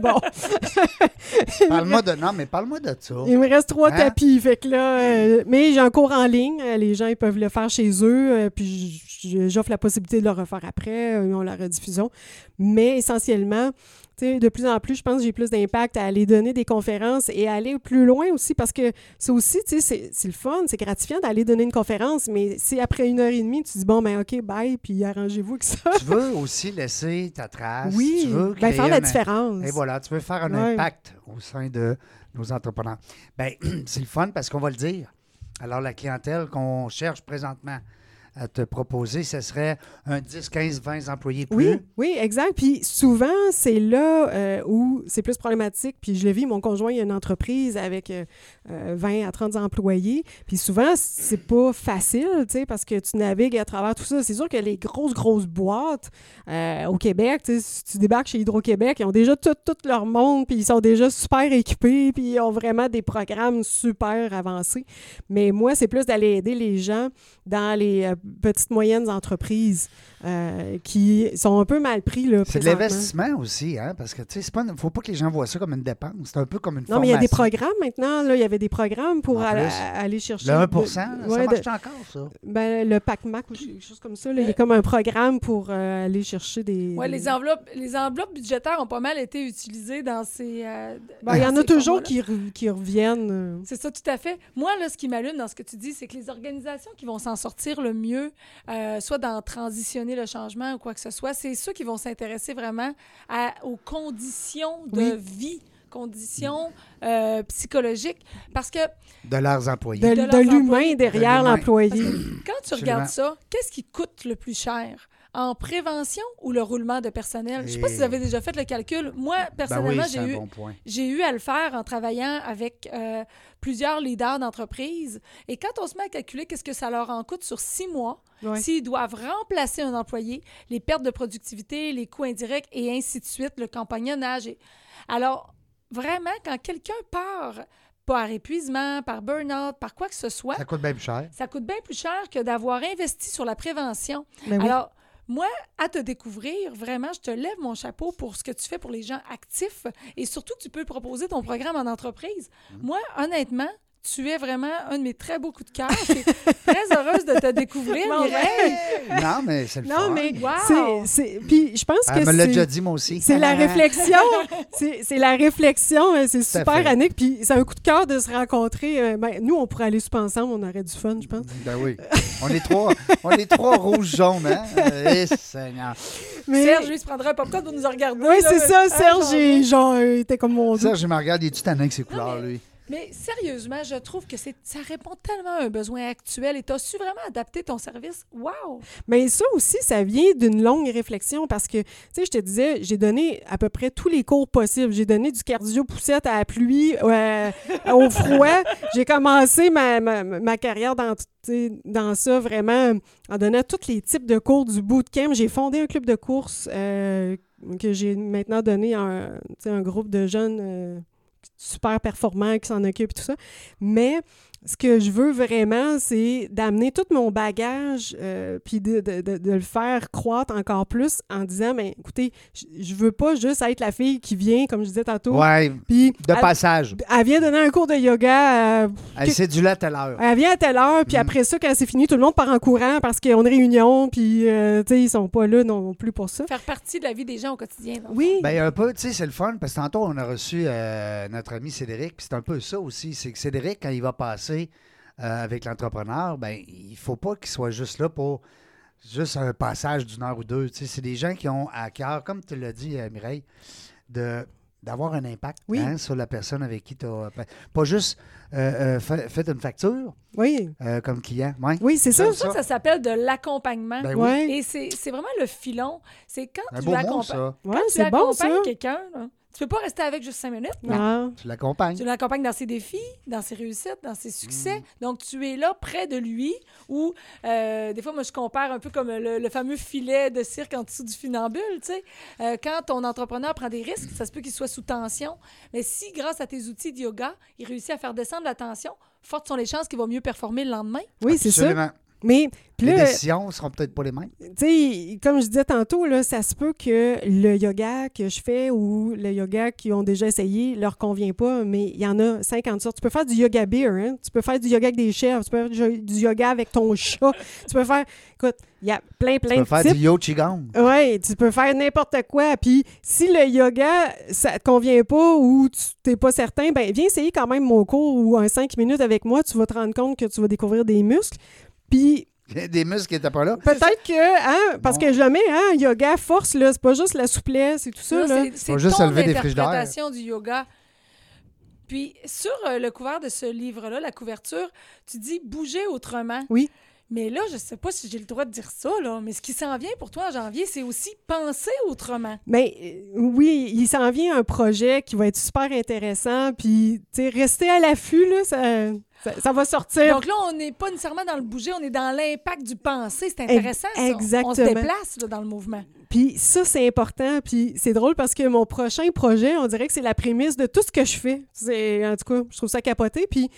Bon. Parle-moi de... Non, mais parle-moi de ça. Il me reste trois Hein? tapis. Fait que là, mais j'ai un cours en ligne. Les gens, ils peuvent le faire chez eux. puis j'offre la possibilité de le refaire après. Ils ont la rediffusion. Mais essentiellement, tu sais, de plus en plus, je pense que j'ai plus d'impact à aller donner des conférences et à aller plus loin aussi parce que c'est aussi, tu sais, c'est- le fun, c'est gratifiant d'aller donner une conférence, mais si après une heure et demie, tu dis, bon, ben OK, bye, puis arrangez-vous avec ça. tu veux aussi laisser ta trace. oui, Tu veux ben, faire la un- différence. Et voilà, tu veux faire un Ouais. impact au sein de nos entrepreneurs. Bien, c'est le fun parce qu'on va le dire. Alors, la clientèle qu'on cherche présentement à te proposer, ce serait un 10, 15, 20 employés plus. Oui, oui, exact. Puis souvent, c'est là euh, où c'est plus problématique. Puis je le vis, mon conjoint, il a une entreprise avec euh, euh, 20 à 30 employés. Puis souvent, c'est pas facile, tu sais, parce que tu navigues à travers tout ça. C'est sûr que les grosses, grosses boîtes euh, au Québec, tu sais, si tu débarques chez Hydro-Québec, ils ont déjà tout, tout leur monde, puis ils sont déjà super équipés, puis ils ont vraiment des programmes super avancés. Mais moi, c'est plus d'aller aider les gens dans les euh, petites, moyennes entreprises euh, qui sont un peu mal pris. là, C'est de l'investissement aussi, hein, parce que, tu sais, c'est pas une- faut pas que les gens voient ça comme une dépense. C'est un peu comme une Non, mais il y a des programmes maintenant. Là, il y avait des programmes pour aller, chercher. Le 1 de- ça ouais, de- marche encore, ça? ben, le PAC-MAC ou quelque chose comme ça. là, il y a comme un programme pour euh, aller chercher des. Ouais, des- les enveloppes, les enveloppes budgétaires ont pas mal été utilisées dans ces. euh, Ben, il y en a toujours qui, re- qui reviennent. euh. C'est ça, tout à fait. Moi, là, ce qui m'allume dans ce que tu dis, c'est que les organisations qui vont s'en sortir le mieux, euh, soit dans transitionner le changement ou quoi que ce soit, c'est ceux qui vont s'intéresser vraiment à- aux conditions de Oui. vie, conditions euh, psychologiques. Parce que De leurs employés. De, De de leurs l'humain derrière l'employé. quand tu Absolument. regardes ça, qu'est-ce qui coûte le plus cher? En prévention ou le roulement de personnel? Je ne sais pas si vous avez déjà fait le calcul. Moi, Ben personnellement, oui, j'ai eu bon eu à le faire en travaillant avec euh, plusieurs leaders d'entreprise. Et quand on se met à calculer qu'est-ce que ça leur en coûte sur six mois, s'ils doivent remplacer un employé, les pertes de productivité, les coûts indirects et ainsi de suite, le compagnonnage. et- Alors, vraiment, quand quelqu'un part par épuisement, par burn-out, par quoi que ce soit, Ça coûte bien plus cher. ça coûte bien plus cher que d'avoir investi sur la prévention. Ben oui. Alors, moi, à te découvrir, vraiment, je te lève mon chapeau pour ce que tu fais pour les gens actifs et surtout tu peux proposer ton programme en entreprise. Mm. Moi, honnêtement, tu es vraiment un de mes très beaux coups de cœur. Je suis très heureuse de te découvrir, Bon, Mireille. Non, mais c'est le Non, fun. mais Wow! c'est- c'est. Puis je pense que Elle me l'a c'est- déjà dit, moi aussi. C'est la réflexion. C'est c'est la réflexion. hein, C'est super. Annick. Puis c'est un coup de cœur de se rencontrer. Euh, ben, nous, on pourrait aller souper ensemble. On aurait du fun, je pense. Ben oui. On est trois, on est trois rouges jaunes, hein? Eh, Seigneur. Mais... Serge, lui, se prendra un popcorn pour nous regarder. Oui, là. c'est ça. Ah, Serge, il, genre, euh, était comme mon. Serge, je me regarde, il est tout tanné avec ses couleurs, mais- lui? Mais sérieusement, je trouve que ça répond tellement à un besoin actuel et tu as su vraiment adapter ton service? Wow! Mais ça aussi, ça vient d'une longue réflexion parce que, tu sais, je te disais, j'ai donné à peu près tous les cours possibles. J'ai donné du cardio poussette à la pluie, euh, au froid. J'ai commencé ma, ma, ma carrière dans, dans ça vraiment en donnant tous les types de cours du bootcamp. J'ai fondé un club de course euh, que j'ai maintenant donné à un, un groupe de jeunes euh, super performants qui s'en occupent et tout ça. Mais ce que je veux vraiment, c'est d'amener tout mon bagage, euh, puis de, de- de- de le faire croître encore plus en disant, ben, écoutez, je, je veux pas juste être la fille qui vient, comme je disais tantôt, Ouais, puis de elle, passage. elle vient donner un cours de yoga, euh, Elle s'est du à l'heure. elle vient à telle heure, puis Mm. après ça, quand c'est fini, tout le monde part en courant parce qu'ils ont une réunion, puis, euh, tu sais, ils sont pas là non plus pour ça. Faire partie de la vie des gens au quotidien. le Oui, Ben, un peu, tu sais, c'est le fun, parce que tantôt, on a reçu euh, notre ami Cédric, puis c'est un peu ça aussi. C'est que Cédric, quand il va passer euh, avec l'entrepreneur, ben, il faut pas qu'il soit juste là pour juste un passage d'une heure ou deux. Tu sais, c'est des gens qui ont à cœur, comme tu l'as dit, euh, Mireille, de d'avoir un impact Oui. hein, sur la personne avec qui tu as... Pas juste euh, euh, fait, fait une facture Oui, euh, comme client. Ouais. oui, c'est ça. J'aime C'est pour ça que ça s'appelle de l'accompagnement. Ben oui. Et c'est c'est vraiment le filon. C'est quand Un tu beau mot, accompagnes ça. Ouais, quand tu c'est bon, ça. accompagnes quelqu'un, là, tu peux pas rester avec juste cinq minutes. Non. Tu l'accompagnes. Tu l'accompagnes dans ses défis, dans ses réussites, dans ses Mm. succès. Donc, tu es là près de lui ou euh, des fois, moi, je compare un peu comme le, le fameux filet de cirque en dessous du funambule, tu sais. Euh, quand ton entrepreneur prend des risques, ça se peut qu'il soit sous tension. Mais si, grâce à tes outils de yoga, il réussit à faire descendre la tension, fortes sont les chances qu'il va mieux performer le lendemain. Oui, c'est ça. Mais Les là, décisions ne seront peut-être pas les mêmes. tu sais, comme je disais tantôt, là, ça se peut que le yoga que je fais ou le yoga qu'ils ont déjà essayé leur convient pas, mais il y en a 50 sortes. Tu peux faire du yoga beer, hein? tu peux faire du yoga avec des chèvres, tu peux faire du yoga avec ton chat, tu peux faire... Écoute, il y a plein, plein Tu peux de faire types. du yo qigong. Oui, tu peux faire n'importe quoi. Puis si le yoga, ça te convient pas ou tu n'es pas certain, ben viens essayer quand même mon cours ou un 5 minutes avec moi. Tu vas te rendre compte que tu vas découvrir des muscles. Puis Des muscles qui n'étaient pas là. peut-être que, hein, parce Bon. que jamais, hein, yoga force, là, c'est pas juste la souplesse et tout ça. C'est- juste ton lever des frigidaires. interprétation du yoga. Puis, sur euh, le couvert de ce livre-là, la couverture, tu dis « bouger autrement ». Oui. Mais là, je sais pas si j'ai le droit de dire ça, là, mais ce qui s'en vient pour toi en janvier, c'est aussi penser autrement. Mais euh, oui, il s'en vient un projet qui va être super intéressant. Puis, tu sais, rester à l'affût, là, ça, ça, ça va sortir. Donc là, on n'est pas nécessairement dans le bouger, on est dans l'impact du penser. C'est intéressant, ça. On- On se exactement. déplace là, dans le mouvement. Puis ça, c'est important. Puis c'est drôle parce que mon prochain projet, on dirait que c'est la prémisse de tout ce que je fais. C'est, en tout cas, je trouve ça capoté. Puis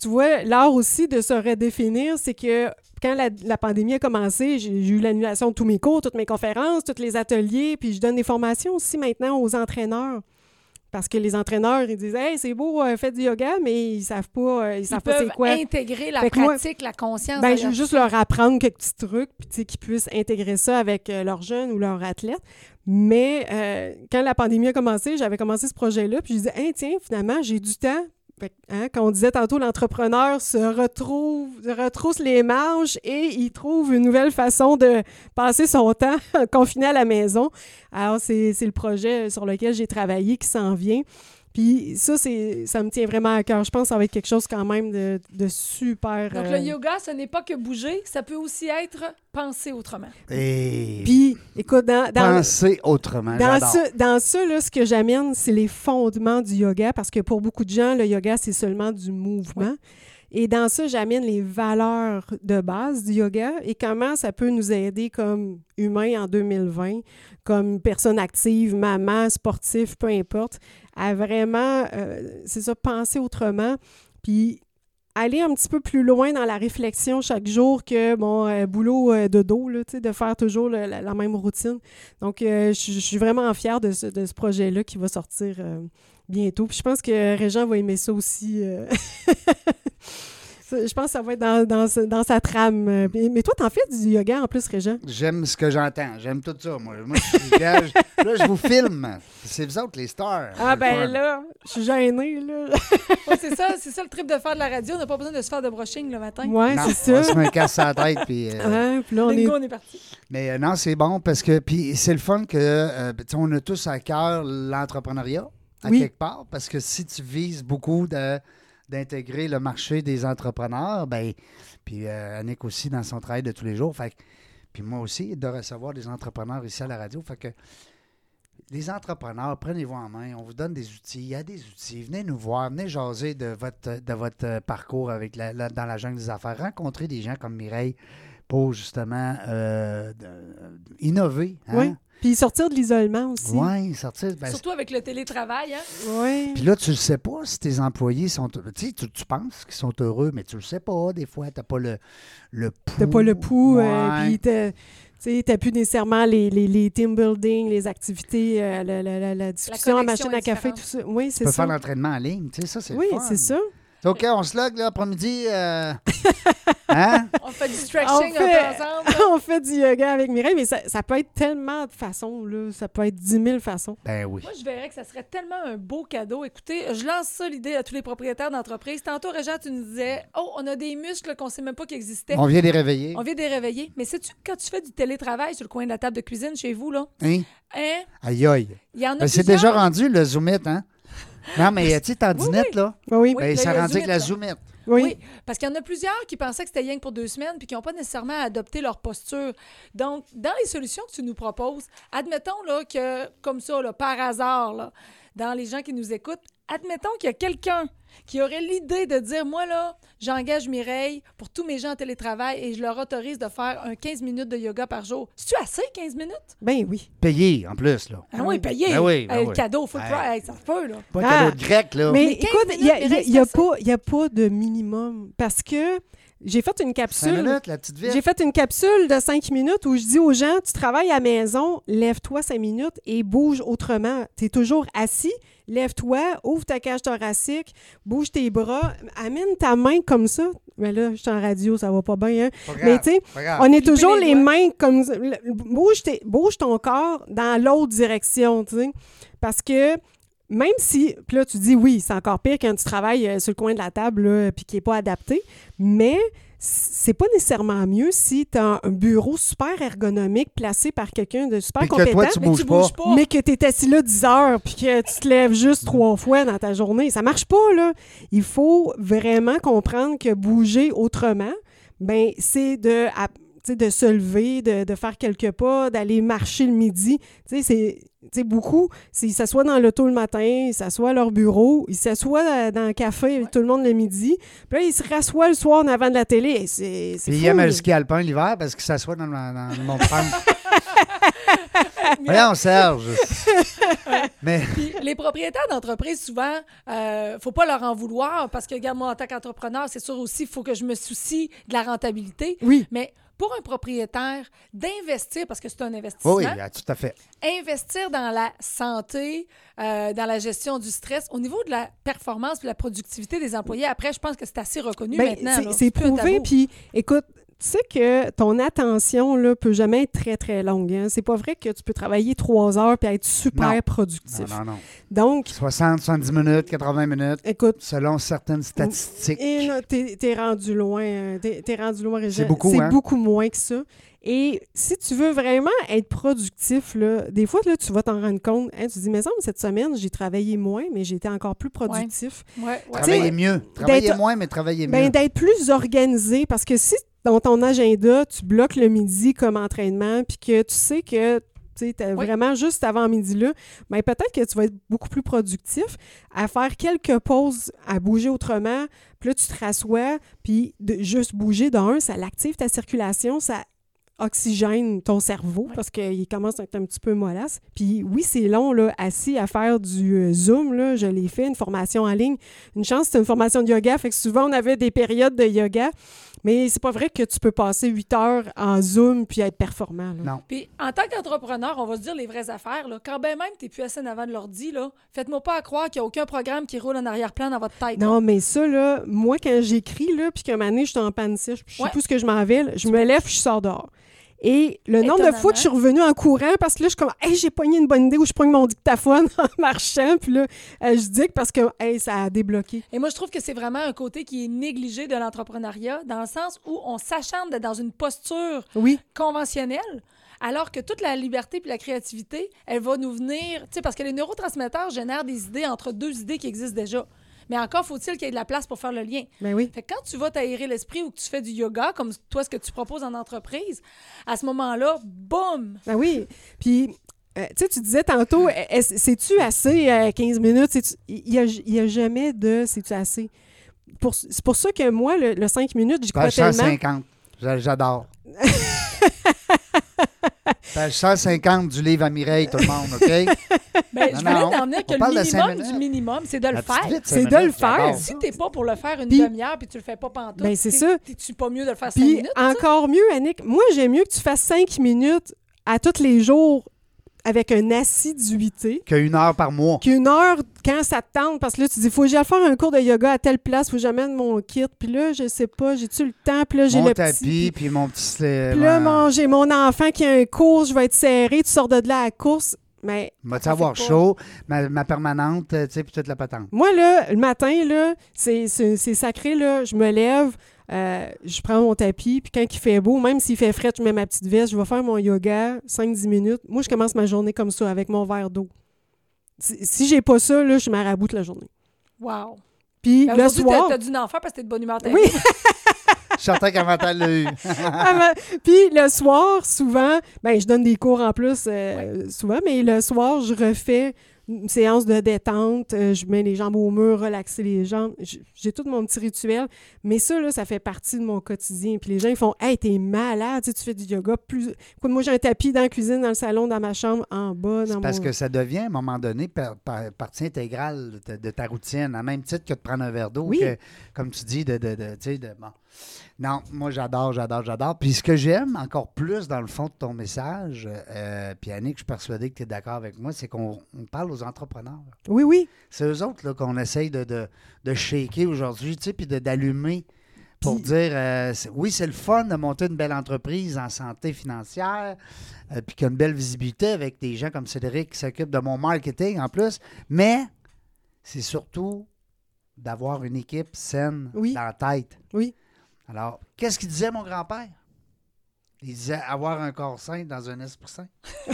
tu vois, l'art aussi de se redéfinir, c'est que quand la, la pandémie a commencé, j'ai eu l'annulation de tous mes cours, toutes mes conférences, tous les ateliers. Puis je donne des formations aussi maintenant aux entraîneurs. Parce que les entraîneurs, ils disent Hey, c'est beau, euh, faites du yoga, mais ils savent pas, euh, ils Ils savent pas c'est quoi. intégrer la Fait moi, pratique, la conscience. Ben, je veux juste leur apprendre quelques petits trucs, puis tu sais, qu'ils puissent intégrer ça avec euh, leurs jeunes ou leurs athlètes. Mais euh, quand la pandémie a commencé, j'avais commencé ce projet-là, puis je disais, hey, tiens, finalement, j'ai du temps. Hein, quand on disait tantôt, l'entrepreneur se retrouve, se retrousse les manches et il trouve une nouvelle façon de passer son temps confiné à la maison. Alors, c'est le projet sur lequel j'ai travaillé qui s'en vient. Puis ça, c'est ça me tient vraiment à cœur. Je pense que ça va être quelque chose quand même de, de super... Donc, euh, le yoga, ce n'est pas que bouger, ça peut aussi être penser autrement. Et Puis, écoute, dans, dans, penser autrement. dans ça, dans ça là, ce que j'amène, c'est les fondements du yoga, parce que pour beaucoup de gens, le yoga, c'est seulement du mouvement. Et dans ça, j'amène les valeurs de base du yoga et comment ça peut nous aider comme humains en 2020, comme personne active, maman, sportif, peu importe, à vraiment, euh, c'est ça, penser autrement. Puis aller un petit peu plus loin dans la réflexion chaque jour que mon euh, boulot euh, de dos, là, de faire toujours la, même routine. Donc, je suis vraiment fière de ce, de ce projet-là qui va sortir bientôt. Puis je pense que Régent va aimer ça aussi. euh. Je pense que ça va être dans, dans, dans sa trame. Mais mais toi, t'en fais du yoga en plus, Régent? J'aime ce que j'entends. J'aime tout ça. Moi, moi je, suis- gars, je- là, je vous filme. C'est vous autres, les stars. Ah ben là, je suis gênée, là. Ouais, c'est ça, c'est ça le trip de faire de la radio. On n'a pas besoin de se faire de brushing le matin. Ouais, c'est On ça. se met un casse à la tête. Puis, euh, Hein, puis là, on est... On parti. Mais euh, non, c'est bon parce que puis c'est le fun que euh, tu sais, on a tous à cœur l'entrepreneuriat à Oui. quelque part parce que si tu vises beaucoup de- d'intégrer le marché des entrepreneurs, ben puis euh, Annick aussi dans son travail de tous les jours, fait que- puis moi aussi de recevoir des entrepreneurs ici à la radio, fait que les entrepreneurs, prenez-vous en main, on vous donne des outils, il y a des outils, venez nous voir, venez jaser de votre, de votre parcours avec la- la- dans la jungle des affaires, rencontrer des gens comme Mireille pour justement euh, de- innover. Hein? Oui. Puis sortir de l'isolement aussi. Oui, sortir. ben, Surtout avec le télétravail. Hein? Ouais. puis là, tu le sais pas si tes employés sont. Tu sais, tu, tu penses qu'ils sont heureux, mais tu le sais pas. Des fois, tu n'as pas le, le pouls. T'as pas le pouls, euh, Ouais. puis t'as- tu sais, t'as plus nécessairement les, les, les team building, les activités, euh, la, la, la, la discussion en connexion machine à café, tout ça. Oui, tu c'est peux ça. faire l'entraînement en ligne. Tu sais, ça, c'est Oui, c'est ça. C'est OK, on se log là, après-midi. euh, Hein? On fait du stretching un fait- peu ensemble. là. on fait du yoga avec Mireille, mais ça, ça peut être tellement de façons, là. Ça peut être 10 000 façons. Ben oui. Moi, je verrais que ça serait tellement un beau cadeau. Écoutez, je lance ça l'idée à tous les propriétaires d'entreprises. Tantôt, Régent, tu nous disais Oh, on a des muscles qu'on sait même pas qu'ils existaient. On vient les réveiller. On vient les réveiller. Mais sais-tu, quand tu fais du télétravail sur le coin de la table de cuisine chez vous, là, Hein? hein, Aïe aïe. il y en a Ben, c'est déjà rendu le zoomette, hein? Non, mais tu sais, t'en Oui, dinette, oui. là. Oui, oui. Oui, Ben, le- ça rendu avec la zoomette, zoomette. oui. Oui, parce qu'il y en a plusieurs qui pensaient que c'était rien que pour deux semaines puis qui n'ont pas nécessairement adopté leur posture. Donc, dans les solutions que tu nous proposes, admettons là, que, comme ça, là, par hasard, là, dans les gens qui nous écoutent, admettons qu'il y a quelqu'un qui aurait l'idée de dire Moi, là, j'engage Mireille pour tous mes gens en télétravail et je leur autorise de faire un 15 minutes de yoga par jour. C'est-tu assez, 15 minutes? Ben oui. Payé, en plus, là. Ah oui, payé. Ben oui, ben Euh, le oui. cadeau, full Hey. ça peut, là. Pas un Ah. cadeau de grec, là. Mais, Mais 15 écoute, il n'y a, y y pas, y a pas de minimum parce que j'ai fait une Cinq capsule. minutes, la petite J'ai fait une capsule de cinq minutes où je dis aux gens, tu travailles à la maison, lève-toi cinq minutes et bouge autrement. Tu es toujours assis, lève-toi, ouvre ta cage thoracique, bouge tes bras, amène ta main comme ça. Mais là, je suis en radio, ça va pas bien. Hein? Pas Mais tu sais, on est toujours les mains comme ça. Bouge, tes- bouge ton corps dans l'autre direction, tu sais. Parce que même si, puis là, tu dis oui, c'est encore pire quand tu travailles euh, sur le coin de la table, là, puis qui n'est pas adapté, mais c'est pas nécessairement mieux si tu as un bureau super ergonomique placé par quelqu'un de super Puis que compétent. toi, tu Mais bouges tu pas. bouges pas. Mais que tu es assis là 10 heures puis que tu te lèves juste trois fois dans ta journée. Ça marche pas, là. Il faut vraiment comprendre que bouger autrement, ben c'est de, à- de se lever, de, de faire quelques pas, d'aller marcher le midi. Tu sais, c'est... Tu sais, beaucoup, s'ils s'assoient dans l'auto le matin, ils s'assoient à leur bureau, ils s'assoient euh, dans un café avec tout le monde le midi, puis là, ils se rassoient le soir en avant de la télé. Et C'est c'est Puis il fou, aime là. le ski alpin l'hiver parce qu'il s'assoit dans, le- dans le montagne. Voyons, Serge. Mais Puis les propriétaires d'entreprises, souvent, euh, faut pas leur en vouloir parce que, regarde, moi, en tant qu'entrepreneur, c'est sûr aussi, il faut que je me soucie de la rentabilité. Oui. Mais pour un propriétaire, d'investir, parce que c'est un investissement, oui, ah, tout à fait. investir dans la santé, euh, dans la gestion du stress, au niveau de la performance, de la productivité des employés, après, je pense que c'est assez reconnu Ben, maintenant. c'est- prouvé. Puis, écoute, tu sais que ton attention là, peut jamais être très, très longue. Hein? C'est pas vrai que tu peux travailler trois heures puis être super Non. productif. Non, non, non. Donc, 60, 70 minutes, 80 minutes, écoute, selon certaines statistiques. et là, t'es, t'es rendu loin. euh, T'es, t'es rendu loin. C'est beaucoup, C'est hein? beaucoup moins que ça. Et si tu veux vraiment être productif, là, des fois, là, tu vas t'en rendre compte. Hein, tu te dis, mais ça, cette semaine, j'ai travaillé moins, mais j'ai été encore plus productif. Ouais, ouais. Travailler mieux. Travailler moins, mais travailler mieux. Ben, d'être plus organisé parce que si dans ton agenda, tu bloques le midi comme entraînement, puis que tu sais que tu es Oui. vraiment juste avant midi là, ben peut-être que tu vas être beaucoup plus productif à faire quelques pauses, à bouger autrement. Puis là, tu te rassois, puis de juste bouger d'un, ça l'active ta circulation, ça oxygène ton cerveau parce qu'il commence à être un petit peu mollasse. Puis oui, c'est long, là, assis à faire du euh, Zoom, là, je l'ai fait, une formation en ligne. Une chance, c'était une formation de yoga, fait que souvent, on avait des périodes de yoga, mais c'est pas vrai que tu peux passer huit heures en Zoom puis être performant. là. Non. Puis en tant qu'entrepreneur, on va se dire les vraies affaires. Là. Quand ben même tu plus assis en avant de l'ordi, là, faites-moi pas à croire qu'il n'y a aucun programme qui roule en arrière-plan dans votre tête. là. Non, mais ça, là, moi, quand j'écris, là, puis qu'à un moment donné, je suis en panne sèche, puis je sais Ouais. plus ce que je m'en vais, je me lève, je sors dehors. Et le nombre de fois que je suis revenue en courant, parce que là, je suis comme, hey, j'ai pogné une bonne idée où je pogne mon dictaphone en marchant, puis là, euh, je dis que parce que, hey, ça a débloqué. Et moi, je trouve que c'est vraiment un côté qui est négligé de l'entrepreneuriat, dans le sens où on s'acharne d'être dans une posture Oui. conventionnelle, alors que toute la liberté puis la créativité, elle va nous venir, tu sais, parce que les neurotransmetteurs génèrent des idées entre deux idées qui existent déjà. Mais encore faut-il qu'il y ait de la place pour faire le lien. Ben oui. Fait que quand tu vas t'aérer l'esprit ou que tu fais du yoga, comme toi, ce que tu proposes en entreprise, à ce moment-là, boum! Ben oui. Puis, euh, tu sais, tu disais tantôt, c'est-tu assez euh, 15 minutes? Il n'y a, y a jamais de c'est-tu assez? Pour- C'est pour ça que moi, le, le 5 minutes, j'y crois tellement. 150. J'a- J'adore. Page 150 du livre à Mireille, tout le monde, OK? Ben, Non, je voulais non. t'en venir que On parle le de cinq minimum du minimum, c'est de le La petite faire. cinq C'est de minutes, le faire. j'adore Si t'es pas pour le faire une Puis- demi-heure puis tu le fais pas pantoute, Ben, c'est t'es- ça. T'es-tu pas mieux de le faire cinq Puis minutes? ça? encore mieux, Annick, moi, j'aime mieux que tu fasses 5 minutes à tous les jours avec une assiduité. Qu'une heure par mois. qu'une heure quand ça te tente, parce que là, tu dis, faut que j'aille faire un cours de yoga à telle place, faut que j'amène mon kit, puis là, je sais pas, j'ai-tu le temps, puis là, j'ai Mon le tapis, petit... puis mon petit... slip, Puis là, mon- j'ai mon enfant qui a un cours, je vais être serré, tu sors de là à la course, mais Vas-tu avoir chaud, ma, ma permanente, euh, tu sais, puis toute la patente? Moi, là, le matin, là, c'est sacré, là. Je me lève, euh, je prends mon tapis, puis quand il fait beau, même s'il fait frais, je mets ma petite veste, je vais faire mon yoga 5-10 minutes. Moi, je commence ma journée comme ça, avec mon verre d'eau. Si, si j'ai pas ça, là, je maraboute la journée. Wow. Puis Ben, le soir... t'as dû en faire parce que t'es de bonne humeur. Oui. Je suis certain qu'Avantal l'a eu. Puis le soir, souvent, ben, je donne des cours en plus euh, souvent, mais le soir, je refais une séance de détente, euh, je mets les jambes au mur, relaxer les jambes. J'ai tout mon petit rituel, mais ça, là, ça fait partie de mon quotidien. Puis les gens, ils font Hey, t'es malade, tu sais, tu fais du yoga. Plus... Écoute, moi, j'ai un tapis dans la cuisine, dans le salon, dans ma chambre, en bas, dans C'est parce mon. que ça devient, à un moment donné, par- par- partie intégrale de, ta- de ta routine, à même titre que de prendre un verre d'eau, Oui. comme tu dis, de, de- bon. Non, moi, j'adore, j'adore, j'adore. Puis ce que j'aime encore plus dans le fond de ton message, euh, puis Annick, je suis persuadé que tu es d'accord avec moi, c'est qu'on on parle aux entrepreneurs. Oui, oui. C'est eux autres qu'on essaye de, de, de shaker aujourd'hui, tu sais, puis d'allumer pour dire, euh, oui, c'est le fun de monter une belle entreprise en santé financière, euh, puis qui a une belle visibilité avec des gens comme Cédric qui s'occupe de mon marketing en plus, mais c'est surtout d'avoir une équipe saine Oui. dans la tête. Oui. Alors, qu'est-ce qu'il disait mon grand-père? Il disait avoir un corps sain dans un esprit sain.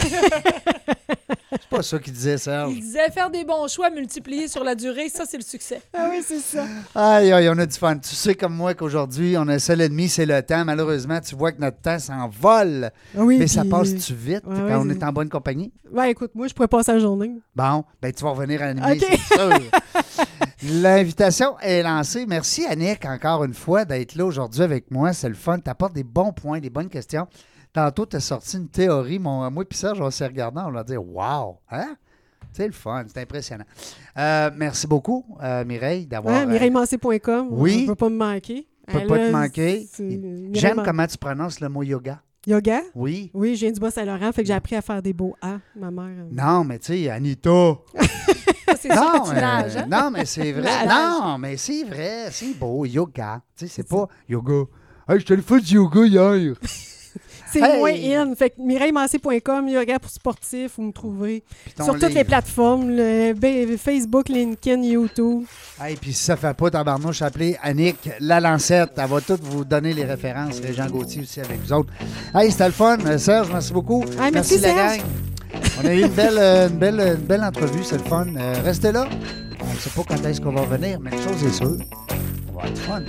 c'est pas ça qu'il disait, Serge. Il disait faire des bons choix multipliés sur la durée, ça, c'est le succès. Ah oui, c'est ça. Aïe, aïe, on a du fun. Tu sais comme moi qu'aujourd'hui, on a un seul ennemi, c'est le temps. Malheureusement, tu vois que notre temps s'envole, Ah oui, mais ça passe-tu vite Ouais, quand on est en bonne compagnie? Ben, écoute, moi, je pourrais passer la journée. Bon, ben tu vas revenir à animer, OK. c'est sûr. L'invitation est lancée. Merci, Annick, encore une fois, d'être là aujourd'hui avec moi. C'est le fun. Tu apportes des bons points, des bonnes questions. Tantôt, tu as sorti une théorie. Mon, moi et Serge, on s'est regardant, on va dire Wow! Hein? C'est le fun, c'est impressionnant. Euh, merci beaucoup, euh, Mireille, d'avoir. Ouais, euh, MireilleMancé.com. oui. On peut pas me manquer. peut Elle, pas te manquer. J'aime comment tu prononces le mot yoga. Yoga? Oui. Oui, je viens du Bas-Saint-Laurent, fait que j'ai appris à faire des beaux A, ma mère. euh. Non, mais tu sais, Anita. C'est sûr Non, que tu mais, nages. hein? non, mais c'est vrai. Non, mais c'est vrai. C'est beau. Yoga. Tu sais, c'est pas yoga. Hey, je te le fais du yoga hier. C'est Hey! moins in. Fait que MireilleMancé.com, yoga pour sportifs, vous me. Puis ton Sur toutes les plateformes, le B- Facebook, LinkedIn, YouTube. Hey, puis si ça fait pas tabarnouche, appelez Annick La Lancette. Elle va toutes vous donner les références. Jean Gauthier aussi avec vous autres. Hey, c'était le fun. Euh, Serge, merci beaucoup. Hey, merci, la Serge. gang. On a eu une belle, euh, une belle, une belle entrevue. C'est le fun. Euh, restez là. On ne sait pas quand est-ce qu'on va revenir, mais une chose est sûre. On va fun.